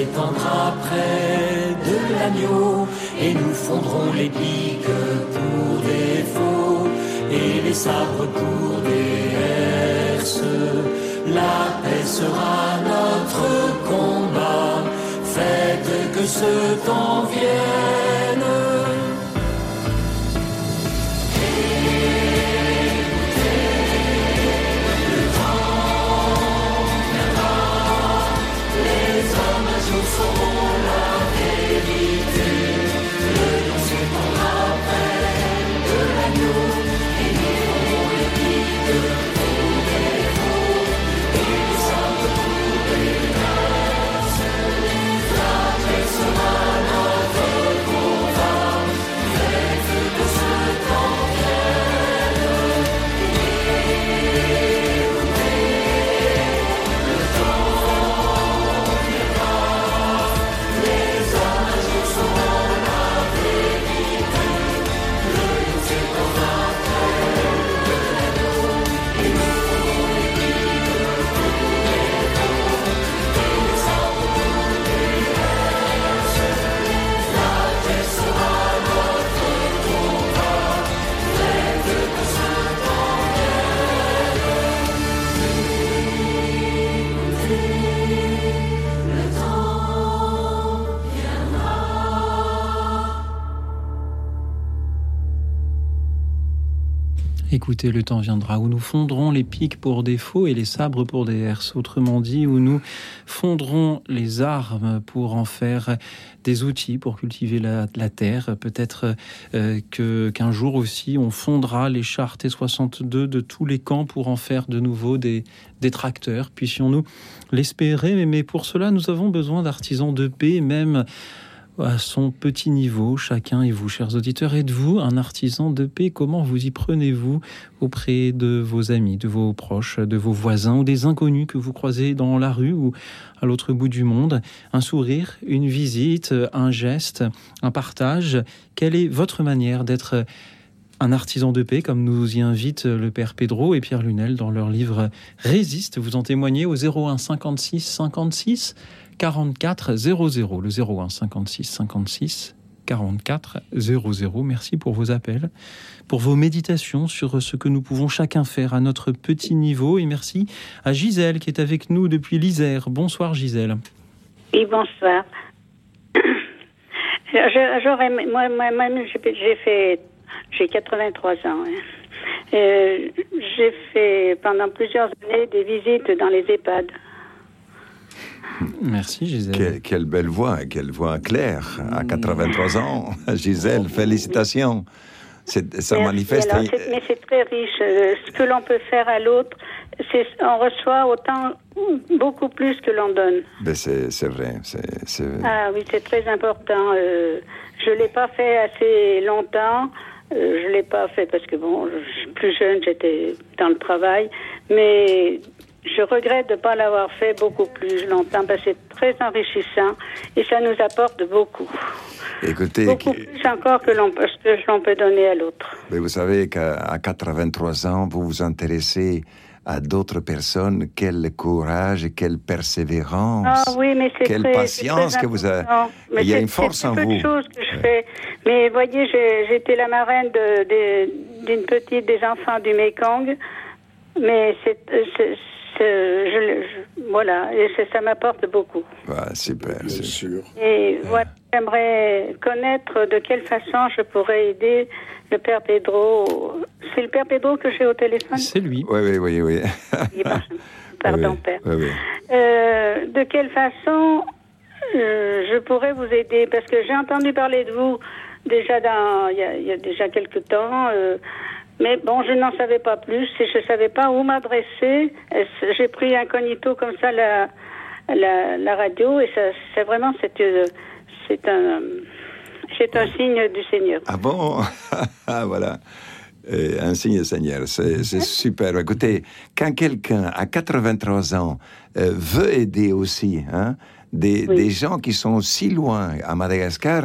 S'étendra près de l'agneau et nous fondrons les piques pour des faux et les sabres pour des herses. La paix sera notre combat. Faites que ce temps vienne. Écoutez, le temps viendra où nous fondrons les pics pour des faux et les sabres pour des herses. Autrement dit, où nous fondrons les armes pour en faire des outils pour cultiver la, terre. Peut-être euh, que qu'un jour aussi, on fondra les chars T62 de tous les camps pour en faire de nouveau des, des tracteurs. Puissions-nous l'espérer? Mais pour cela, nous avons besoin d'artisans de paix, même à son petit niveau, chacun et vous, chers auditeurs, êtes-vous un artisan de paix? Comment vous y prenez-vous auprès de vos amis, de vos proches, de vos voisins ou des inconnus que vous croisez dans la rue ou à l'autre bout du monde? Un sourire, une visite, un geste, un partage? Quelle est votre manière d'être un artisan de paix, comme nous y invitent le père Pedro et Pierre Lunel dans leur livre Résiste. Vous en témoignez au 01 56 56 44 00, le 01 56 56 44 00. Merci pour vos appels, pour vos méditations sur ce que nous pouvons chacun faire à notre petit niveau. Et merci à Gisèle qui est avec nous depuis l'Isère. Bonsoir Gisèle. Oui, bonsoir. J'aurais, moi, moi-même, j'ai fait, j'ai 83 ans. Hein. Euh, j'ai fait pendant plusieurs années des visites dans les EHPAD. Merci Gisèle. Quelle, belle voix, quelle voix claire à 83 ans. Gisèle, félicitations. Ça manifeste. mais c'est très riche. Euh, ce que l'on peut faire à l'autre, on reçoit autant, beaucoup plus que l'on donne. Ben, c'est vrai. Ah oui, c'est très important. Euh, je ne l'ai pas fait assez longtemps. Euh, je ne l'ai pas fait parce que, bon, plus jeune, j'étais dans le travail. Mais je regrette de ne pas l'avoir fait beaucoup plus longtemps parce que c'est très enrichissant et ça nous apporte beaucoup. Écoutez, beaucoup plus encore que l'on peut, peut donner à l'autre. Mais vous savez qu'à 83 ans, vous vous intéressez à d'autres personnes, quel courage, quelle persévérance, ah, oui, mais quelle très, patience que vous avez. Il y a une force en vous. De choses que je fais. Mais voyez, j'étais la marraine d'une petite des enfants du Mekong. Mais c'est je, voilà, et ça m'apporte beaucoup. Ah, super, c'est sûr. Et voilà, j'aimerais connaître de quelle façon je pourrais aider le père Pedro. C'est le père Pedro que j'ai au téléphone? C'est lui. Oui, oui, oui. oui. Pardon, père. Euh, de quelle façon euh, je pourrais vous aider? Parce que j'ai entendu parler de vous déjà dans, il y a, il y a déjà quelque temps. Euh, mais bon, je n'en savais pas plus je ne savais pas où m'adresser. J'ai pris incognito comme ça la, la, radio et c'est vraiment c'est euh, c'est un c'est un signe du Seigneur. Ah bon? Ah voilà. Euh, un signe du Seigneur, c'est super. Écoutez, quand quelqu'un à 83 ans euh, veut aider aussi, hein, des, des, gens qui sont si loin à Madagascar,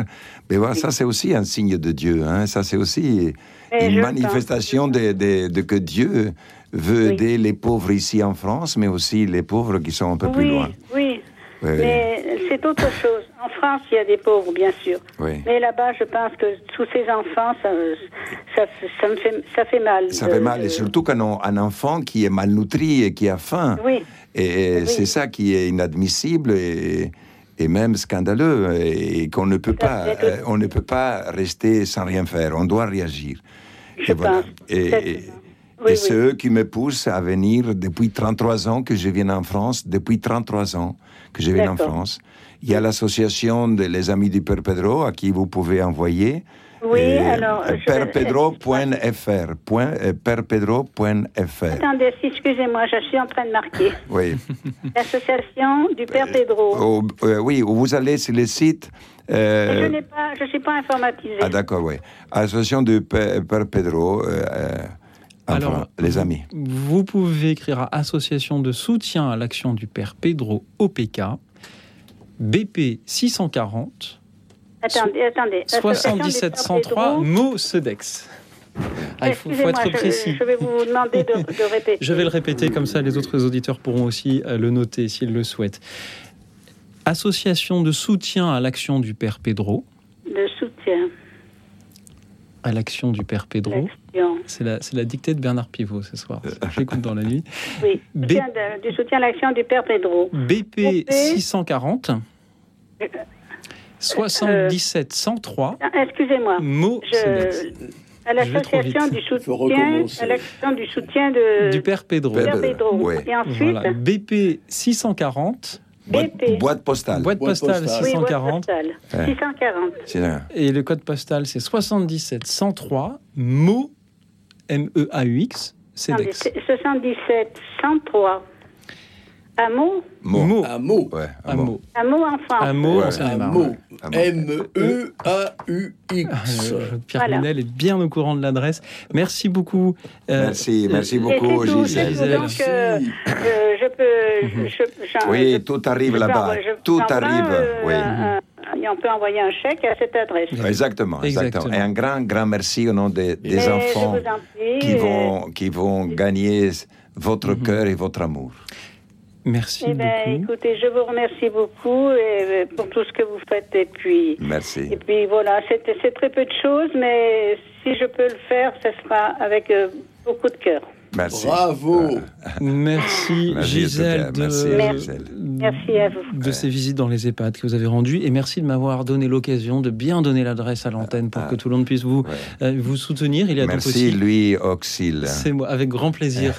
mais voilà, ça c'est aussi un signe de Dieu. Hein, ça c'est aussi une manifestation de, de, que Dieu veut aider les pauvres ici en France, mais aussi les pauvres qui sont un peu plus loin. Oui, mais c'est autre chose. En France, il y a des pauvres, bien sûr. Mais là-bas, je pense que tous ces enfants, ça, ça, ça, me fait, ça fait mal. Ça fait mal, et surtout quand on un enfant qui est malnutri et qui a faim. Oui. Et c'est ça qui est inadmissible et, et même scandaleux, et qu'on ne peut pas, euh, on ne peut pas rester sans rien faire. On doit réagir. Je et voilà. Et, et c'est eux qui me poussent à venir depuis 33 ans que je viens en France, depuis 33 ans que je viens en France. Il y a l'association des Amis du Père Pedro à qui vous pouvez envoyer. Oui, alors. Perpedro.fr. Perpedro.fr. Attendez, excusez-moi, je suis en train de marquer. Oui. L'association du Père Pedro. Euh, euh, oui, vous allez sur le site. Euh... Je ne suis pas informatisé. Ah, d'accord, oui. Association du Père, Pedro. Euh, alors, les amis. Vous pouvez écrire à Association de soutien à l'action du Père Pedro OPK, BP 640. Attendez, attendez. 77 103, mot SEDEX. Ah, il faut, être précis. Je, vais vous demander de, de, répéter. Je vais le répéter, comme ça les autres auditeurs pourront aussi euh, le noter s'ils le souhaitent. Association de soutien à l'action du Père Pedro. De soutien à l'action du Père Pedro. C'est la, la, dictée de Bernard Pivot ce soir. J'écoute dans la nuit. Oui, B... du soutien à l'action du Père Pedro. BP 640 77 103. Excusez-moi. Mot je... à l'association du soutien, à l'association du soutien de du père Pedro. Père Pedro. Et ensuite, voilà. BP 640. Boîte, boîte, postale. Boîte postale 640. Oui, boîte postale. 640. Et le code postal, c'est 77 103 MO M-E-A-U-X. CEDEX. 77 103. Hameau Mot. Hameau. Ouais, Un mot. Un mot, Ouais. c'est un Hameau. Ah, M-E-A-U-X. euh, Pierre Voilà. Lunel est bien au courant de l'adresse. Merci beaucoup. euh, Merci, merci Et beaucoup, Gisèle. Donc, euh, euh, je peux. Je, je- j'en- Oui, je- tout arrive là-bas. Tout arrive, euh, oui. un- un- et on peut envoyer un chèque à cette adresse. Exactement, exactement, Exactement. Et un grand, grand merci au nom des, enfants vous en prie, qui vont, qui vont gagner votre Mhm. cœur et votre amour. Merci Eh ben, beaucoup. écoutez, je vous remercie beaucoup et, euh, pour tout ce que vous faites. Et puis, Merci. et puis voilà, c'est très peu de choses, mais si je peux le faire, ce sera avec euh, beaucoup de cœur. Merci. Bravo. Merci, Merci, Gisèle, de, cas. Merci, Merci. Gisèle. Merci à vous. de ces visites dans les EHPAD que vous avez rendues. Et merci de m'avoir donné l'occasion de bien donner l'adresse à l'antenne pour Ah. que tout le monde puisse vous, Ouais. euh, vous soutenir. Il y a donc Merci, aussi lui, Auxil. C'est moi, avec grand plaisir.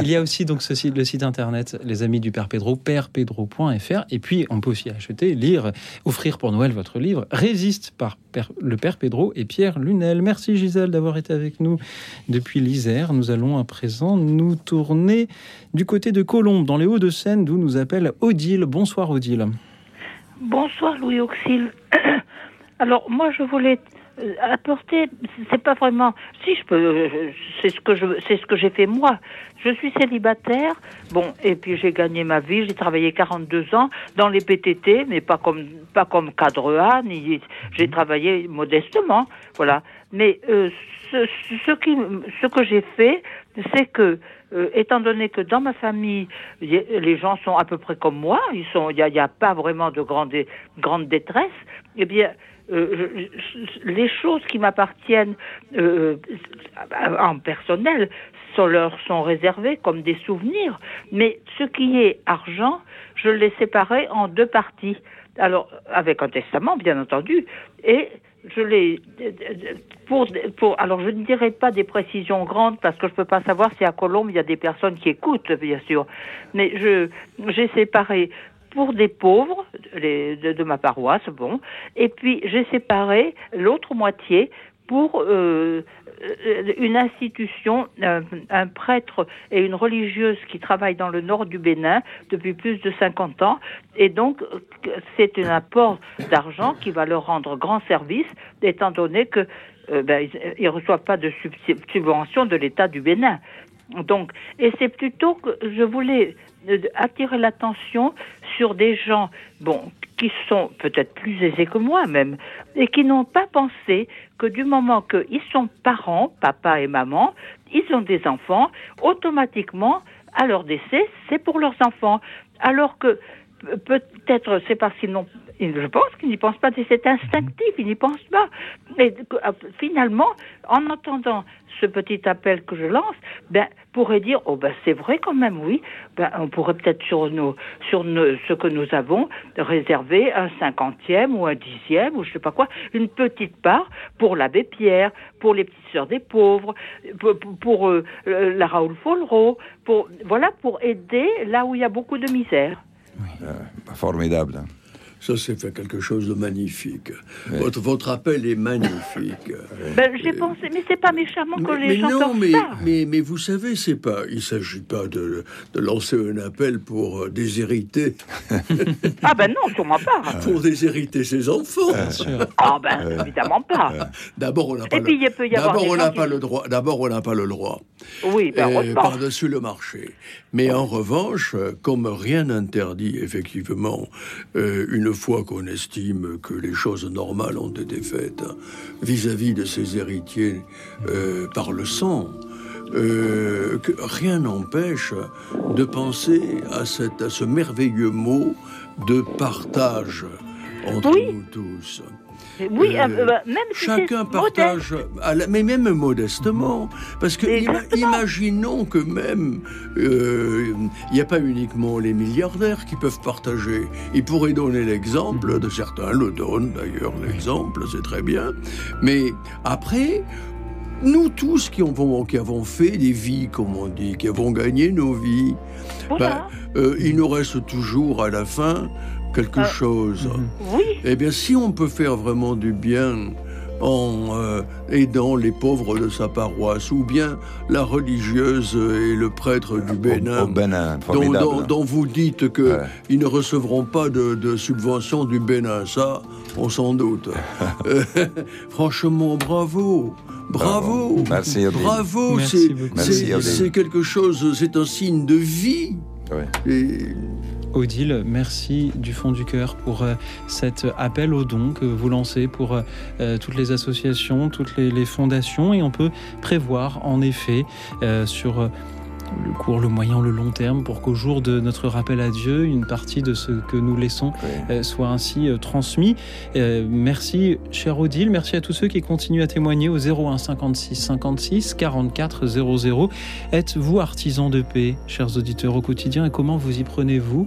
Il y a aussi donc ce site, le site internet, les amis du Père Pedro, pèrepedro.fr. Et puis, on peut aussi acheter, lire, offrir pour Noël votre livre Résiste par le Père Pedro et Pierre Lunel. Merci Gisèle d'avoir été avec nous depuis l'Isère. Nous allons à présent nous tourner du côté de Colombes, dans les Hauts-de-Seine, d'où nous appelle Odile. Bonsoir Odile. Bonsoir Louis Auxil. Alors moi je voulais apporter, c'est pas vraiment, si je peux, euh, c'est ce que je, c'est ce que j'ai fait moi. Je suis célibataire, bon, et puis j'ai gagné ma vie. J'ai travaillé 42 ans dans les PTT, mais pas comme pas comme cadre A, ni j'ai travaillé modestement, voilà. Mais euh, ce, ce qui, ce que j'ai fait, c'est que euh, étant donné que dans ma famille, y les gens sont à peu près comme moi, ils sont, il n'y a, a pas vraiment de grande, grande détresse, eh bien, euh, je- les choses qui m'appartiennent euh, en personnel sont, leur sont réservées comme des souvenirs, mais ce qui est argent, je l'ai séparé en deux parties. Alors, avec un testament, bien entendu, et je l'ai pour, alors je ne dirai pas des précisions grandes parce que je peux pas savoir si à Colombe il y a des personnes qui écoutent bien sûr mais j'ai séparé pour des pauvres les, de, ma paroisse bon et puis j'ai séparé l'autre moitié pour euh, euh, une institution, un, prêtre et une religieuse qui travaillent dans le nord du Bénin depuis plus de 50 ans. Et donc, c'est un apport d'argent qui va leur rendre grand service, étant donné que euh, ben, ils ne reçoivent pas de subvention de l'État du Bénin. Donc, et c'est plutôt que je voulais euh, attirer l'attention sur des gens, bon, qui sont peut-être plus aisés que moi même, et qui n'ont pas pensé que du moment qu'ils sont parents, papa et maman, ils ont des enfants, automatiquement, à leur décès, c'est pour leurs enfants. Alors que peut-être c'est parce qu'ils n'ont je pense qu'ils n'y pensent pas, c'est instinctif, ils n'y pensent pas. Et euh, finalement, en entendant ce petit appel que je lance, ben, pourrait dire, oh ben c'est vrai quand même, oui, ben, on pourrait peut-être sur, nos, sur nos, ce que nous avons réserver un cinquantième ou un dixième ou je sais pas quoi, une petite part pour l'abbé Pierre, pour les petites sœurs des pauvres, pour, pour, pour, euh, la Raoul Follereau, pour, voilà, pour aider là où il y a beaucoup de misère. Euh, formidable. Ça, c'est fait quelque chose de magnifique. Votre, votre appel est magnifique. Ben, j'ai pensé, mais c'est pas méchamment que mais, les gens non, mais, ça. mais, mais vous savez, c'est pas, il s'agit pas de, de lancer un appel pour euh, déshériter. ah ben non, sûrement pas. pour déshériter ses enfants. Ah ben évidemment pas. D'abord, on n'a pas. Et puis, il peut y avoir D'abord, on n'a qui- pas le droit. D'abord, on n'a pas le droit. Oui, ben Euh, par-dessus le marché. Mais en revanche, comme rien n'interdit effectivement, euh, une fois qu'on estime que les choses normales ont été faites hein, vis-à-vis de ses héritiers euh, par le sang, euh, que rien n'empêche de penser à, cette, à ce merveilleux mot de partage entre Oui. nous tous. Oui, Euh, euh, bah, même si Chacun partage, à la- mais même modestement, parce que ima- imaginons que même euh, il n'y a pas uniquement les milliardaires qui peuvent partager. Ils pourraient donner l'exemple de certains le donnent d'ailleurs l'exemple, c'est très bien. Mais après, nous tous qui avons, qui avons fait des vies, comme on dit, qui avons gagné nos vies, ben, euh, il nous reste toujours à la fin quelque euh, chose. Oui. Eh bien, si on peut faire vraiment du bien en euh, aidant les pauvres de sa paroisse, ou bien la religieuse et le prêtre du Bénin, dont, vous dites qu'ils ne recevront pas de, de subvention du Bénin. Ça, on s'en doute. franchement, bravo. Bravo, Merci, bravo, c'est quelque chose, c'est un signe de vie. Odile, merci du fond du cœur pour euh, cet appel aux dons que vous lancez pour euh, toutes les associations, toutes les, fondations. Et on peut prévoir en effet euh, sur le court, le moyen, le long terme, pour qu'au jour de notre rappel à Dieu, une partie de ce que nous laissons euh, soit ainsi euh, transmis. Euh, merci, cher Odile. Merci à tous ceux qui continuent à témoigner au 01 56 56 44 00. Êtes-vous artisan de paix, chers auditeurs, au quotidien, et comment vous y prenez-vous?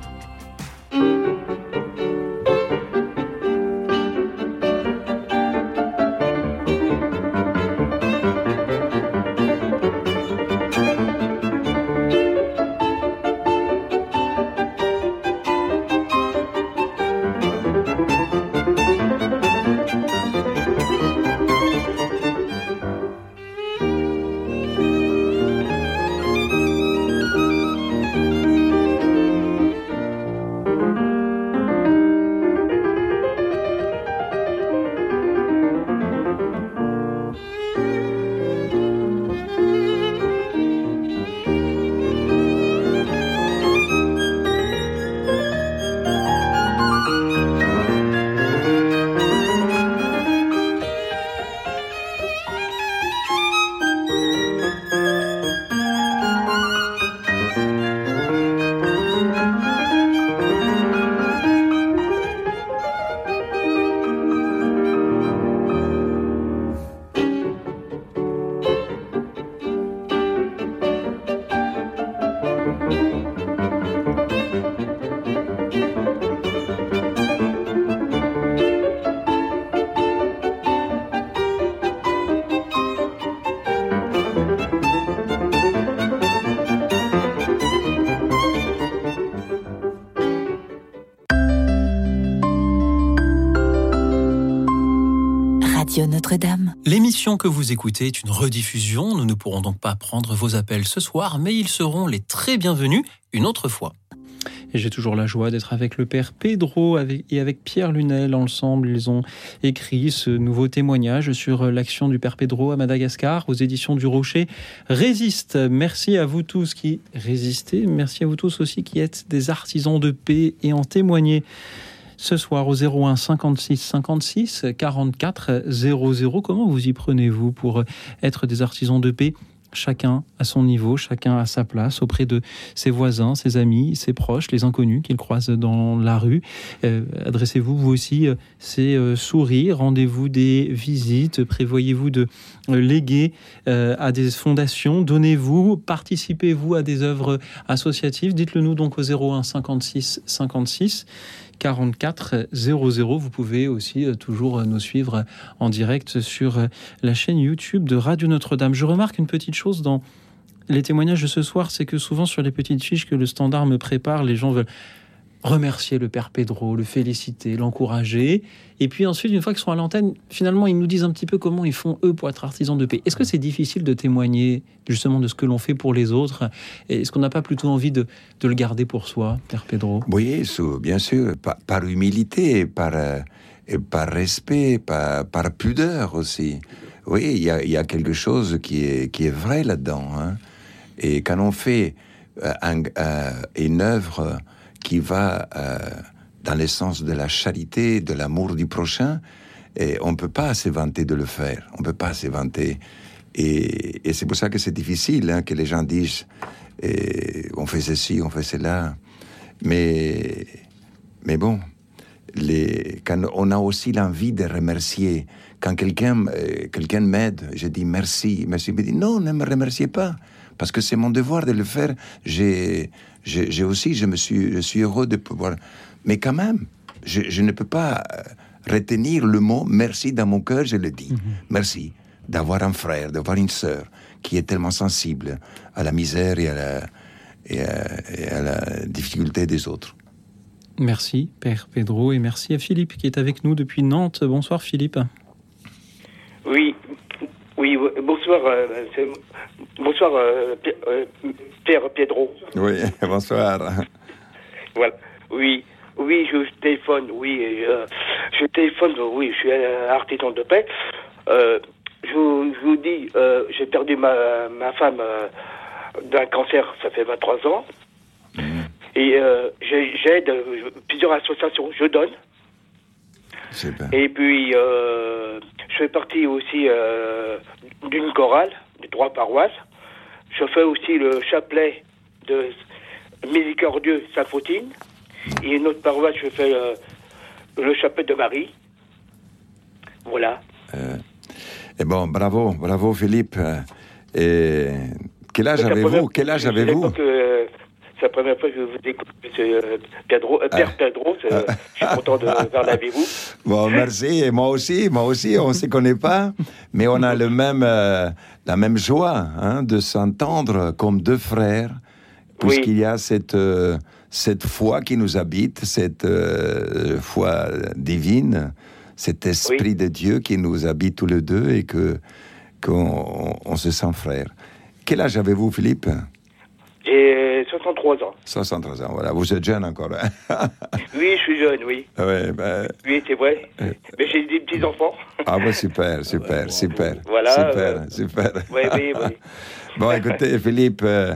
Que vous écoutez est une rediffusion. Nous ne pourrons donc pas prendre vos appels ce soir, mais ils seront les très bienvenus une autre fois. Et j'ai toujours la joie d'être avec le père Pedro et avec Pierre Lunel. Ensemble, ils ont écrit ce nouveau témoignage sur l'action du père Pedro à Madagascar aux éditions du Rocher. Résiste. Merci à vous tous qui résistez. Merci à vous tous aussi qui êtes des artisans de paix et en témoignez ce soir au 01 56 56 44 00. Comment vous y prenez-vous pour être des artisans de paix? Chacun à son niveau, chacun à sa place, auprès de ses voisins, ses amis, ses proches, les inconnus qu'il croise dans la rue. Euh, adressez-vous vous aussi euh, ces euh, sourires, rendez-vous des visites, prévoyez-vous de léguer à des fondations, donnez-vous, participez-vous à des œuvres associatives. Dites-le nous donc au 01 56 56 44 00. Vous pouvez aussi toujours nous suivre en direct sur la chaîne YouTube de Radio Notre-Dame. Je remarque une petite chose dans les témoignages de ce soir, c'est que souvent sur les petites fiches que le standard me prépare, les gens veulent remercier le père Pedro, le féliciter, l'encourager. Et puis ensuite, une fois qu'ils sont à l'antenne, finalement, ils nous disent un petit peu comment ils font eux pour être artisans de paix. Est-ce que c'est difficile de témoigner justement de ce que l'on fait pour les autres? Est-ce qu'on n'a pas plutôt envie de, le garder pour soi, père Pedro? Oui, bien sûr, par, humilité, par, euh, respect, par, pudeur aussi. Oui, il y a, quelque chose qui est, qui est vrai là-dedans. Hein. Et quand on fait euh, euh, une œuvre qui va euh, dans le sens de la charité, de l'amour du prochain, et on ne peut pas se vanter de le faire. On ne peut pas se vanter. Et, c'est pour ça que c'est difficile hein, que les gens disent on fait ceci, on fait cela. Mais, mais bon, quand on a aussi l'envie de remercier, quand quelqu'un euh, m'aide, je dis merci, merci, il me dit non, ne me remerciez pas, parce que c'est mon devoir de le faire. J'ai j'ai aussi, je me suis, je suis heureux de pouvoir. Mais quand même, je, ne peux pas euh, retenir le mot merci dans mon cœur, je le dis. Mhm. Merci d'avoir un frère, d'avoir une sœur qui est tellement sensible à la misère et à la, et à, la difficulté des autres. Merci, Père Pedro, et merci à Philippe qui est avec nous depuis Nantes. Bonsoir, Philippe. Oui, oui, bonsoir. Euh, bonsoir, euh, Père Pedro. Oui, bonsoir. Voilà. Oui, oui, je téléphone, oui, euh, je téléphone, oui, je suis un artisan de paix. Euh, je, vous dis, euh, j'ai perdu ma, ma femme d'un cancer, ça fait 23 ans. Mhm. Et j'aide plusieurs associations, je donne. Et puis, je fais partie aussi d'une chorale, de trois paroisses. Je fais aussi le chapelet de Miséricordieux Saint-Fautine. Et une autre paroisse, je fais euh, le chapelet de Marie. Voilà. Euh, et bon, bravo, bravo Philippe. Et quel âge avez-vous? Quel âge avez-vous? C'est la première fois que je vous écoute, euh, Pedro, Père Pedro. je suis content de faire avec vous. Bon, merci. Et moi aussi, moi aussi, on ne se connaît pas, mais on a le même, la même joie hein, de s'entendre comme deux frères, puisqu'il y a cette, euh, cette foi qui nous habite, cette euh, foi divine, cet esprit de Dieu qui nous habite tous les deux et que qu'on on se sent frères. Quel âge avez-vous, Philippe? J'ai 63 ans. 63 ans, voilà. Vous êtes jeune encore. Hein oui, je suis jeune, oui. Ouais, ben... Oui, c'est vrai. Mais j'ai des petits-enfants. ah, bah super, super, super. Voilà. Super, super. Oui, oui, oui. bon, écoutez, Philippe, euh,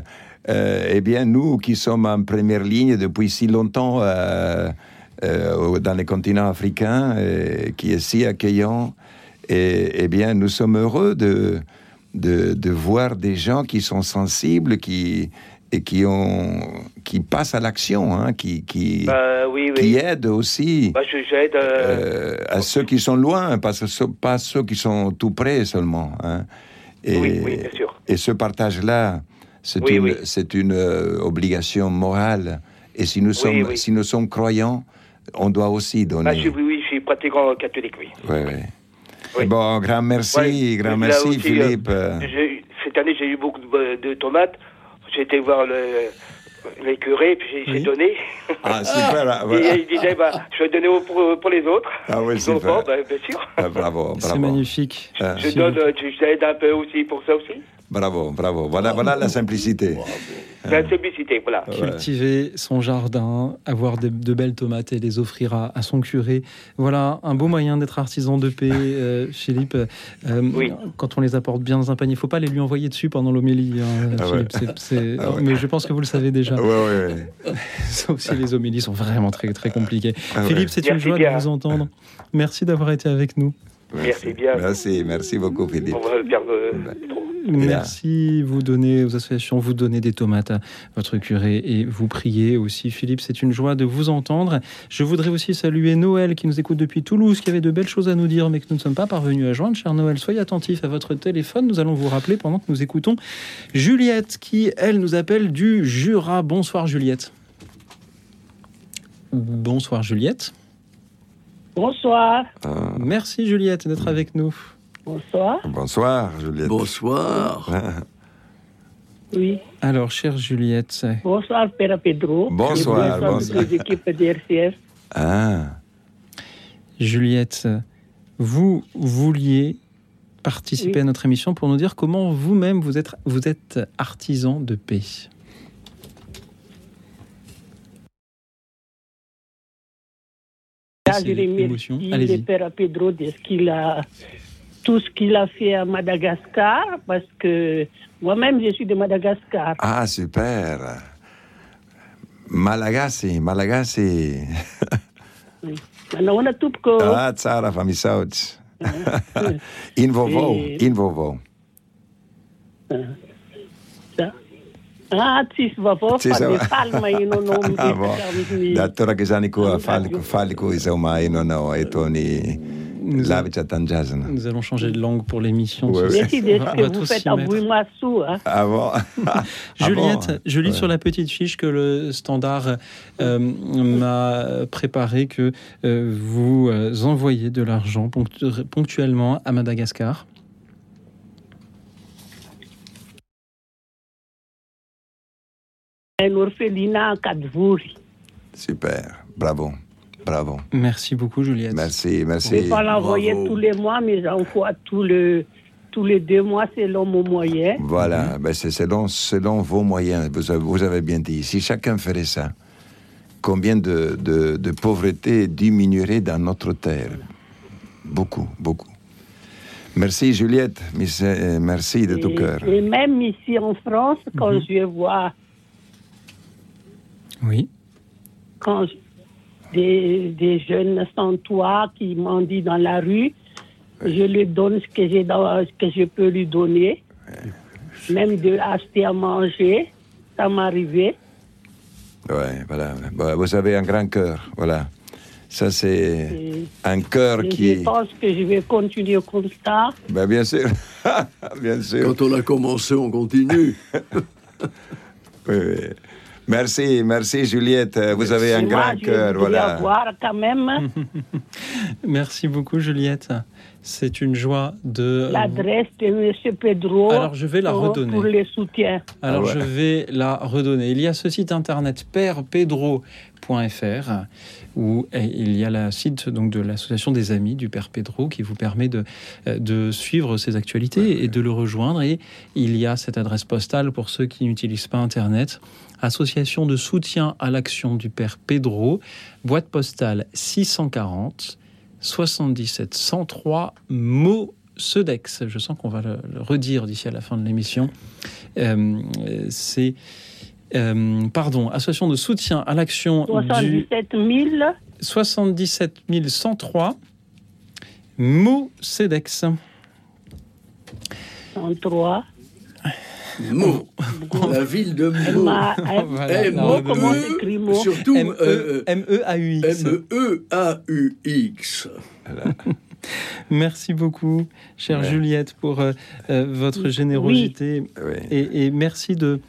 euh, eh bien, nous qui sommes en première ligne depuis si longtemps euh, dans les continents africains, qui est si accueillant, et, eh bien, nous sommes heureux de, de, de voir des gens qui sont sensibles, qui et qui ont qui passent à l'action, hein, qui qui, bah, oui, oui. qui aident aussi bah, j'aide, euh, à ceux qui sont loin, pas, pas ceux qui sont tout près seulement. Hein. Et, oui, oui, bien sûr. Et ce partage-là, c'est une, c'est une euh, obligation morale. Et si nous sommes si nous sommes croyants, on doit aussi donner. Bah, je, oui, je suis pratiquant catholique, oui. Oui, oui. Bon, grand merci, grand merci, Philippe. Euh, cette année, j'ai eu beaucoup de, de tomates. J'ai été voir le, les curés, puis j'ai donné. Ah, super. Et il disait, bah, je vais donner pour, pour les autres. Ah oui, super. bah, bien sûr. Ah, bravo, bravo. C'est magnifique. Ah. Je donne, j'aide un peu aussi pour ça aussi. Bravo, bravo. Voilà, voilà la simplicité. La simplicité, voilà. Cultiver son jardin, avoir de, belles tomates et les offrir à, son curé. Voilà un beau moyen d'être artisan de paix, euh, Philippe. Euh, oui. Quand on les apporte bien dans un panier, il ne faut pas les lui envoyer dessus pendant l'homélie, hein, ah Philippe. Ah Mais je pense que vous le savez déjà. Sauf si les homélies sont vraiment très, très compliquées. Ah Philippe, c'est une joie de vous entendre. Merci d'avoir été avec nous. Merci bien. Merci, merci beaucoup, Philippe. On va le Merci, vous donnez aux associations, vous donnez des tomates à votre curé et vous priez aussi. Philippe, c'est une joie de vous entendre. Je voudrais aussi saluer Noël qui nous écoute depuis Toulouse, qui avait de belles choses à nous dire, mais que nous ne sommes pas parvenus à joindre. Cher Noël, soyez attentif à votre téléphone. Nous allons vous rappeler pendant que nous écoutons Juliette, qui, elle, nous appelle du Jura. Bonsoir, Juliette. Bonsoir, Juliette. Bonsoir. Merci, Juliette, d'être avec nous. Bonsoir. Bonsoir, Juliette. Bonsoir. Oui. Alors, chère Juliette. Bonsoir, Père Pedro. Bonsoir, bonsoir. bonsoir. Les équipes de RCF. Ah. Juliette, vous vouliez participer Oui. à notre émission pour nous dire comment vous-même vous êtes, vous êtes artisan de paix. Là, C'est je l'émotion. remercie Allez-y. le Père Pedro de ce qu'il a, tout ce qu'il a fait à Madagascar, parce que moi-même, je suis de Madagascar. Ah, super. Malagasy, Malagasy. Maintenant, on a tout que... Ah, tsara famisauts. In vovo, in vovo. Ah, vavo, Tis fa de Ah, di Datora kizani kuwa faliku faliku isauma lavicha tanjazana. Nous allons changer de langue pour l'émission. Ouais, ouais. Soir. ce que va vous faites à mettre. Bouimassou. Hein. Ah bon Juliette, Ah bon je lis Ouais. sur la petite fiche que le standard euh, m'a préparé que euh, vous euh, envoyez de l'argent ponctu- ponctuellement à Madagascar. Un orphelinat à Cadvouri. Super, bravo, bravo. Merci beaucoup, Juliette. Merci, Je ne merci. vais pas l'envoyer tous les mois, mais j'envoie tous les, tous les deux mois selon mon moyen. Voilà, ben c'est selon, selon vos moyens, vous avez, vous avez bien dit. Si chacun ferait ça, combien de, de, de pauvreté diminuerait dans notre terre? Beaucoup, beaucoup. Merci Juliette, merci de tout cœur. Et même ici en France, quand Mhm. je vois Oui. quand je- des, des jeunes sans toit qui mendient dans la rue, je lui donne ce que, j'ai dans- ce que je peux lui donner, même de acheter à manger, ça m'arrivait. Ouais, voilà. Bon, vous avez un grand cœur, voilà. Ça, c'est un cœur qui. Je pense que je vais continuer comme ça. Ben, bien sûr, bien sûr. Quand on a commencé, on continue. Oui, oui. Merci, merci Juliette. Vous avez un grand cœur, voilà. avoir quand même Merci beaucoup, Juliette. C'est une joie de. l'adresse de M. Pedro Alors, je vais la redonner. pour les soutiens. Alors Ah ouais. je vais la redonner. Il y a ce site internet perpedro.fr où il y a la site donc de l'association des amis du Père Pedro qui vous permet de, euh, de suivre ses actualités et de le rejoindre. Et il y a cette adresse postale pour ceux qui n'utilisent pas internet. Association de soutien à l'action du Père Pedro, boîte postale 640 77 103 Meaux Sedex. Je sens qu'on va le, le redire d'ici à la fin de l'émission. Euh, c'est euh, pardon, association de soutien à l'action du 77 000 77 103 Mot Cedex. 103. Meaux. La ville de Meaux. La Meaux, redonner. comment on écrit Meaux Surtout M-E- euh, M-E-A-U-X. M-E-A-U-X. Merci beaucoup, chère Ouais. Juliette, pour euh, euh, votre générosité Oui. et, et merci de,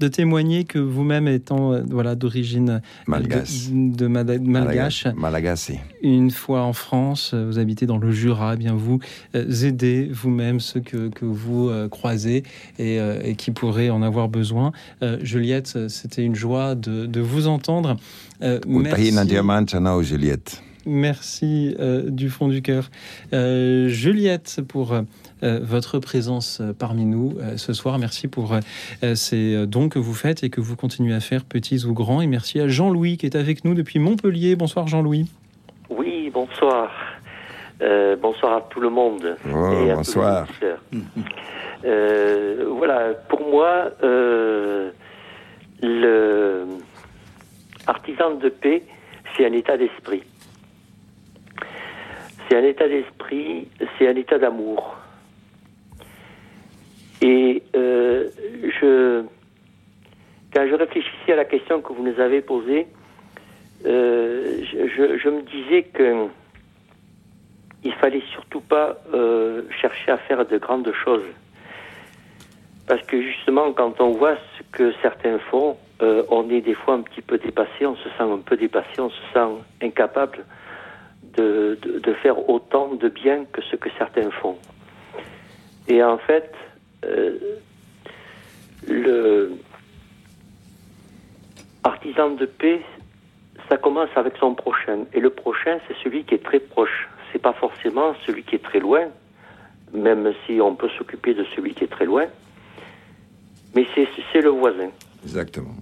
de témoigner que vous-même étant euh, voilà d'origine Malgache. de, de Mada- malgache, Malagasy. une fois en France, euh, vous habitez dans le Jura, eh bien vous euh, aidez vous-même ceux que, que vous croisez et, et qui pourraient en avoir besoin. Juliette, c'était une joie de, de vous entendre. Merci, Juliette. merci euh, du fond du cœur. Euh, Juliette, pour votre présence euh, parmi nous euh, ce soir. Merci pour euh, euh, ces euh, dons que vous faites et que vous continuez à faire, petits ou grands. Et merci à Jean-Louis qui est avec nous depuis Montpellier. Bonsoir Jean-Louis. Oui, bonsoir. Euh, bonsoir à tout le monde. Oh, et à bonsoir. tous les. Euh, voilà, pour moi, euh, le artisan de paix, c'est un état d'esprit. C'est un état d'esprit, c'est un état d'amour. Et je, quand je réfléchissais à la question que vous nous avez posée, je, je, me disais que il fallait surtout pas chercher à faire de grandes choses. Parce que justement, quand on voit ce que certains font, euh, on est des fois un petit peu dépassé, on se sent un peu dépassé, on se sent incapable de, de, faire autant de bien que ce que certains font. Et en fait, euh, le artisan de paix, ça commence avec son prochain. Et le prochain, c'est celui qui est très proche. C'est pas forcément celui qui est très loin, même si on peut s'occuper de celui qui est très loin mais c'est le voisin. Exactement.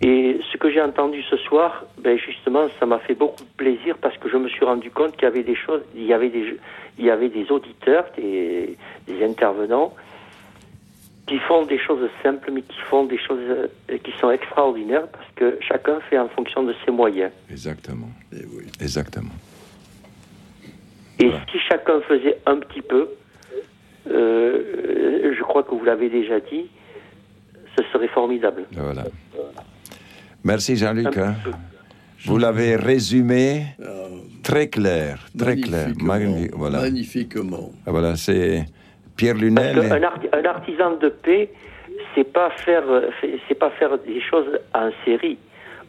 Et ce que j'ai entendu ce soir, ben justement, ça m'a fait beaucoup de plaisir parce que je me suis rendu compte qu'il y avait des choses, il y avait des, il y avait des auditeurs, des, des intervenants qui font des choses simples, mais qui font des choses euh, qui sont extraordinaires parce que chacun fait en fonction de ses moyens. Exactement. Et eh oui. Exactement. Et si chacun faisait un petit peu, euh, je crois que vous l'avez déjà dit, ce serait formidable. Voilà. Merci Jean-Luc. Hein. Vous l'avez résumé très clair, très clair, voilà. Magnifiquement. Ah, voilà, c'est Pierre Lunel. Un, artisan de paix, c'est pas faire, c'est pas faire des choses en série.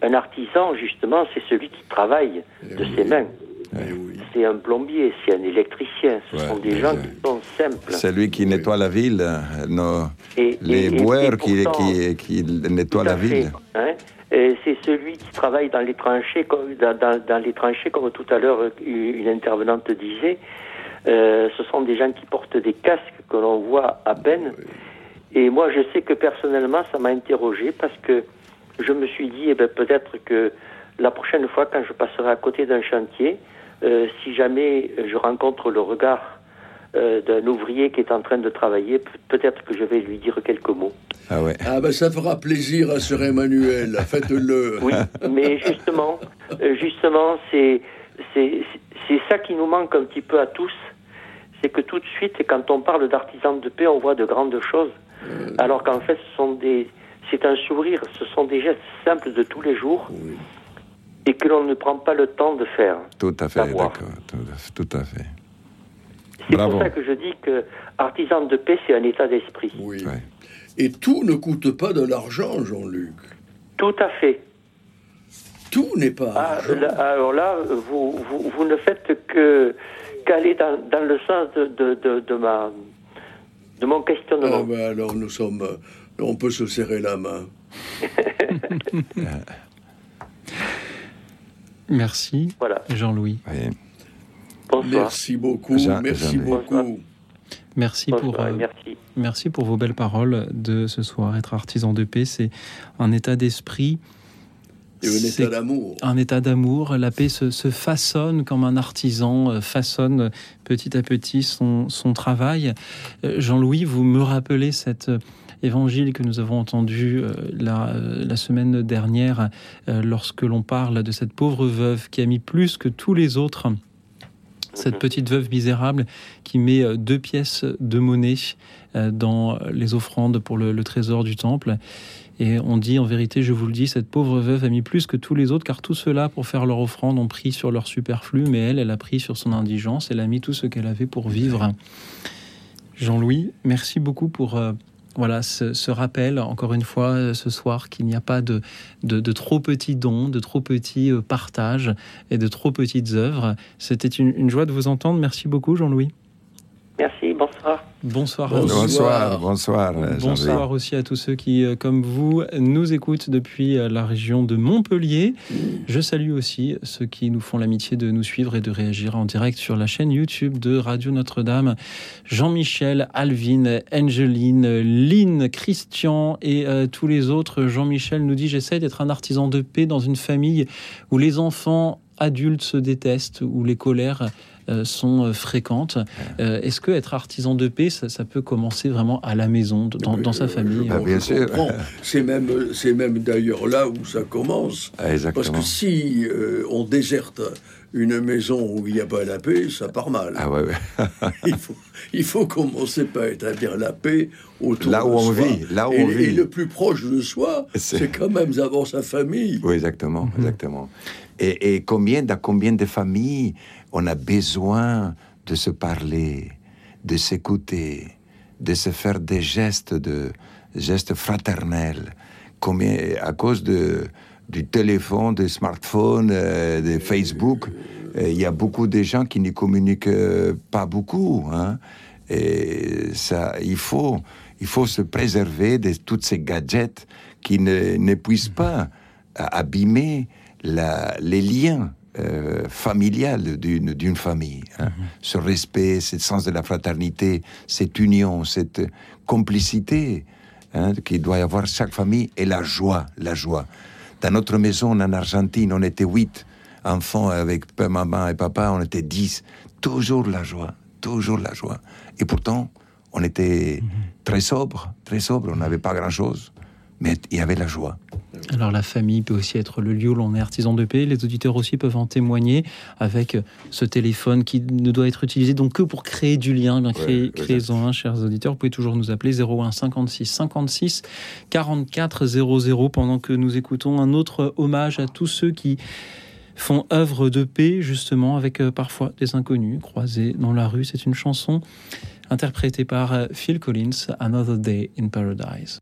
Un artisan, justement, c'est celui qui travaille de eh ses mains. Eh c'est un plombier, c'est un électricien. Ce sont des gens qui sont simples. C'est lui qui nettoie la ville, nos, les boueurs qui, qui, qui, nettoient la ville. Hein. C'est celui qui travaille dans les tranchées, comme, dans, les tranchées, comme tout à l'heure une intervenante disait. Euh, ce sont des gens qui portent des casques que l'on voit à peine. Et moi, je sais que personnellement, ça m'a interrogé parce que je me suis dit, eh ben, peut-être que la prochaine fois, quand je passerai à côté d'un chantier, euh, si jamais je rencontre le regard euh, d'un ouvrier qui est en train de travailler, peut-être que je vais lui dire quelques mots. Ah ouais. Ah ben ça fera plaisir à Sœur Emmanuel, faites-le. Oui, mais justement, euh, justement, c'est c'est ça qui nous manque un petit peu à tous, c'est que tout de suite, quand on parle d'artisans de paix, on voit de grandes choses, alors qu'en fait, ce sont des c'est un sourire, ce sont des gestes simples de tous les jours. Oui et que l'on ne prend pas le temps de faire. Tout à fait, d'accord. Tout, à fait. C'est pour ça que je dis que artisan de paix, c'est un état d'esprit. Oui. Et tout ne coûte pas de l'argent, Jean-Luc. Tout à fait. Tout n'est pas. Ah, alors là, vous, vous, vous, ne faites que qu'aller dans, dans, le sens de, de, de, ma, de mon questionnement. Ah ben alors nous sommes. On peut se serrer la main. Merci, Jean-Louis. Merci beaucoup. merci beaucoup. Merci pour, euh, merci. pour vos belles paroles de ce soir. Être artisan de paix, c'est un état d'esprit. Et un état d'amour. Un état d'amour. La paix se, façonne comme un artisan euh, façonne petit à petit son, son travail. Euh, Jean-Louis, vous me rappelez cette évangile que nous avons entendu euh, la, semaine dernière lorsque l'on parle de cette pauvre veuve qui a mis plus que tous les autres cette petite veuve misérable qui met deux pièces de monnaie dans les offrandes pour le, trésor du temple. Et on dit en vérité, je vous le dis, cette pauvre veuve a mis plus que tous les autres, car tout cela, pour faire leur offrande, ont pris sur leur superflu, mais elle, elle a pris sur son indigence, elle a mis tout ce qu'elle avait pour vivre. Jean-Louis, merci beaucoup pour voilà, ce, rappel, encore une fois, euh, ce soir, qu'il n'y a pas de, de, trop petits dons, de trop petits euh, partages et de trop petites œuvres. C'était une joie de vous entendre. Merci beaucoup, Jean-Louis. Merci, bonsoir. Bonsoir. Bonsoir, bonsoir. Bonsoir, aussi à tous ceux qui, euh, comme vous, nous écoutent depuis euh, la région de Montpellier. Je salue aussi ceux qui nous font l'amitié de nous suivre et de réagir en direct sur la chaîne YouTube de Radio Notre-Dame. Jean-Michel, Alvin, Angeline, Lynn, Christian et euh, tous les autres. Jean-Michel nous dit J'essaie d'être un artisan de paix dans une famille où les enfants adultes se détestent, où les colères sont fréquentes. Est-ce que être artisan de paix, ça, peut commencer vraiment à la maison, dans, sa famille Bien sûr. C'est même, c'est même d'ailleurs là où ça commence. Ah, Parce que si on déserte une maison où il n'y a pas la paix, ça part mal. Ah ouais, il, faut, il faut commencer par établir la paix autour là où on vit, là où et, on vit. Et le plus proche de soi, c'est quand même d'abord sa famille. Oui, exactement, mhm. exactement. Et, et, combien, dans combien de familles on a besoin de se parler, de s'écouter, de se faire des gestes de gestes fraternels. À cause de du téléphone, des smartphones, euh, des Facebook. Euh, il y a beaucoup de gens qui ne communiquent euh, pas beaucoup. Hein. Et ça, il faut, il faut se préserver de tous ces gadgets qui ne, ne puissent pas abîmer les liens euh, familiales d'une famille. Hein. Mm-hmm. Ce respect, ce sens de la fraternité, cette union, cette complicité hein, qui doit y avoir chaque famille et la joie, la joie. Dans notre maison en Argentine, on était huit enfants avec maman et papa, on était dix. Toujours la joie, toujours la joie. Et pourtant, on était mhm. très sobre, très sobre, on n'avait pas grand-chose, mais il y avait la joie. Alors la famille peut aussi être le lieu où l'on est artisan de paix. Les auditeurs aussi peuvent en témoigner avec ce téléphone qui ne doit être utilisé donc que pour créer du lien. Bien créer, créez-en un, chers auditeurs. Vous pouvez toujours nous appeler 01 56 56 44 00 pendant que nous écoutons un autre hommage à tous ceux qui font œuvre de paix justement avec euh, parfois des inconnus croisés dans la rue. C'est une chanson interprétée par euh, Phil Collins, Another Day in Paradise.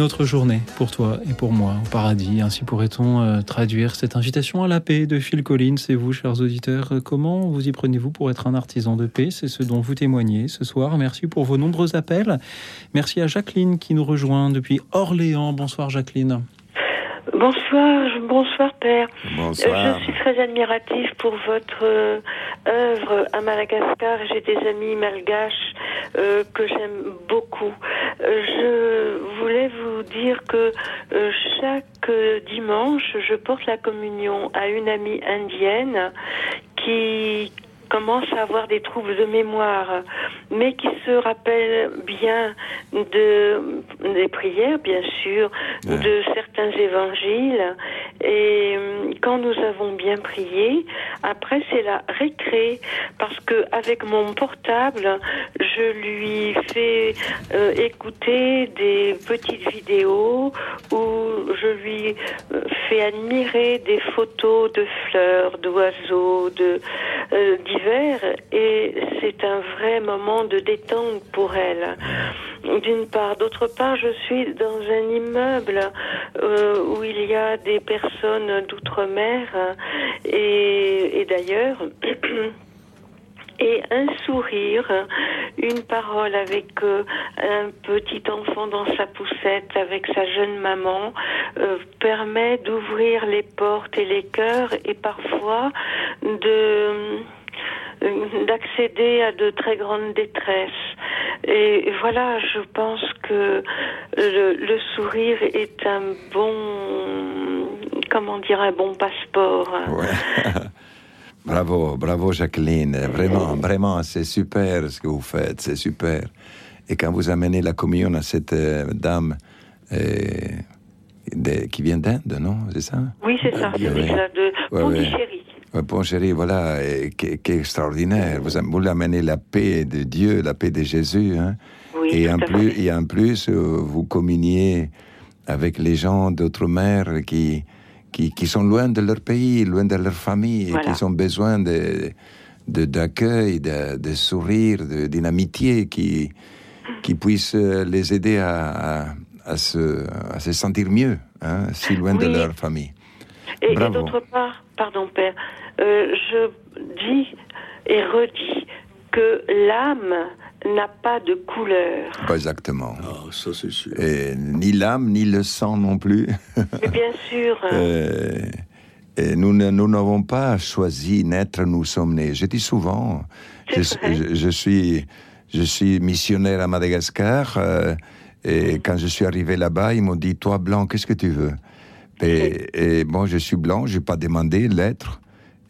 Une autre journée pour toi et pour moi au paradis. Ainsi pourrait-on euh, traduire cette invitation à la paix de Phil Collins. Et vous, chers auditeurs, euh, comment vous y prenez-vous pour être un artisan de paix? C'est ce dont vous témoignez ce soir. Merci pour vos nombreux appels. Merci à Jacqueline qui nous rejoint depuis Orléans. Bonsoir Jacqueline. Bonsoir, bonsoir Père. Bonsoir. Euh, je suis très admirative pour votre euh, œuvre à Madagascar. J'ai des amis malgaches euh, que j'aime beaucoup. je voulais vous dire que chaque dimanche, je porte la communion à une amie indienne qui commence à avoir des troubles de mémoire, mais qui se rappelle bien de des prières, bien sûr, de certains évangiles. Et euh, nous avons bien prié, après c'est la récré, parce que avec mon portable, je lui fais euh, écouter des petites vidéos où je lui euh, fais admirer des photos de fleurs, d'oiseaux, de et c'est un vrai moment de détente pour elle. D'une part. D'autre part, je suis dans un immeuble euh, où il y a des personnes d'outre-mer et, d'ailleurs. et un sourire, une parole avec euh, un petit enfant dans sa poussette, avec sa jeune maman, euh, permet d'ouvrir les portes et les cœurs et parfois de d'accéder à de très grandes détresses. Et voilà, je pense que le, sourire est un bon, comment dire, un bon passeport. bravo, bravo Jacqueline. Vraiment, vraiment, c'est super ce que vous faites, c'est super. Et quand vous amenez la communion à cette euh, dame euh, qui vient d'Inde, non C'est ça? Oui, c'est ça, c'est ça, de Pondichéry. Bon, chérie, voilà, qui, extraordinaire. Vous, vous amenez la paix de Dieu, la paix de Jésus. Hein? et, en plus, et en plus, vous communiez avec les gens d'outre-mer qui, qui, qui, sont loin de leur pays, loin de leur famille, et qui ont besoin de, d'accueil, de, de, sourire, d'une amitié qui, qui puisse les aider à, à, se, à se sentir mieux, hein, si loin de leur famille. Et, et d'autre part, pardon Père, euh, je dis et redis que l'âme n'a pas de couleur. Pas exactement. Ah, ça c'est sûr. Et ni l'âme, ni le sang non plus. bien sûr. Euh, et nous n'avons pas choisi naître, nous sommes nés. Je dis souvent, je, je, suis, je suis missionnaire à Madagascar, euh, et quand je suis arrivé là-bas, ils m'ont dit, toi blanc, qu'est-ce que tu veux? Et, et, bon, je suis blanc, je n'ai pas demandé l'être.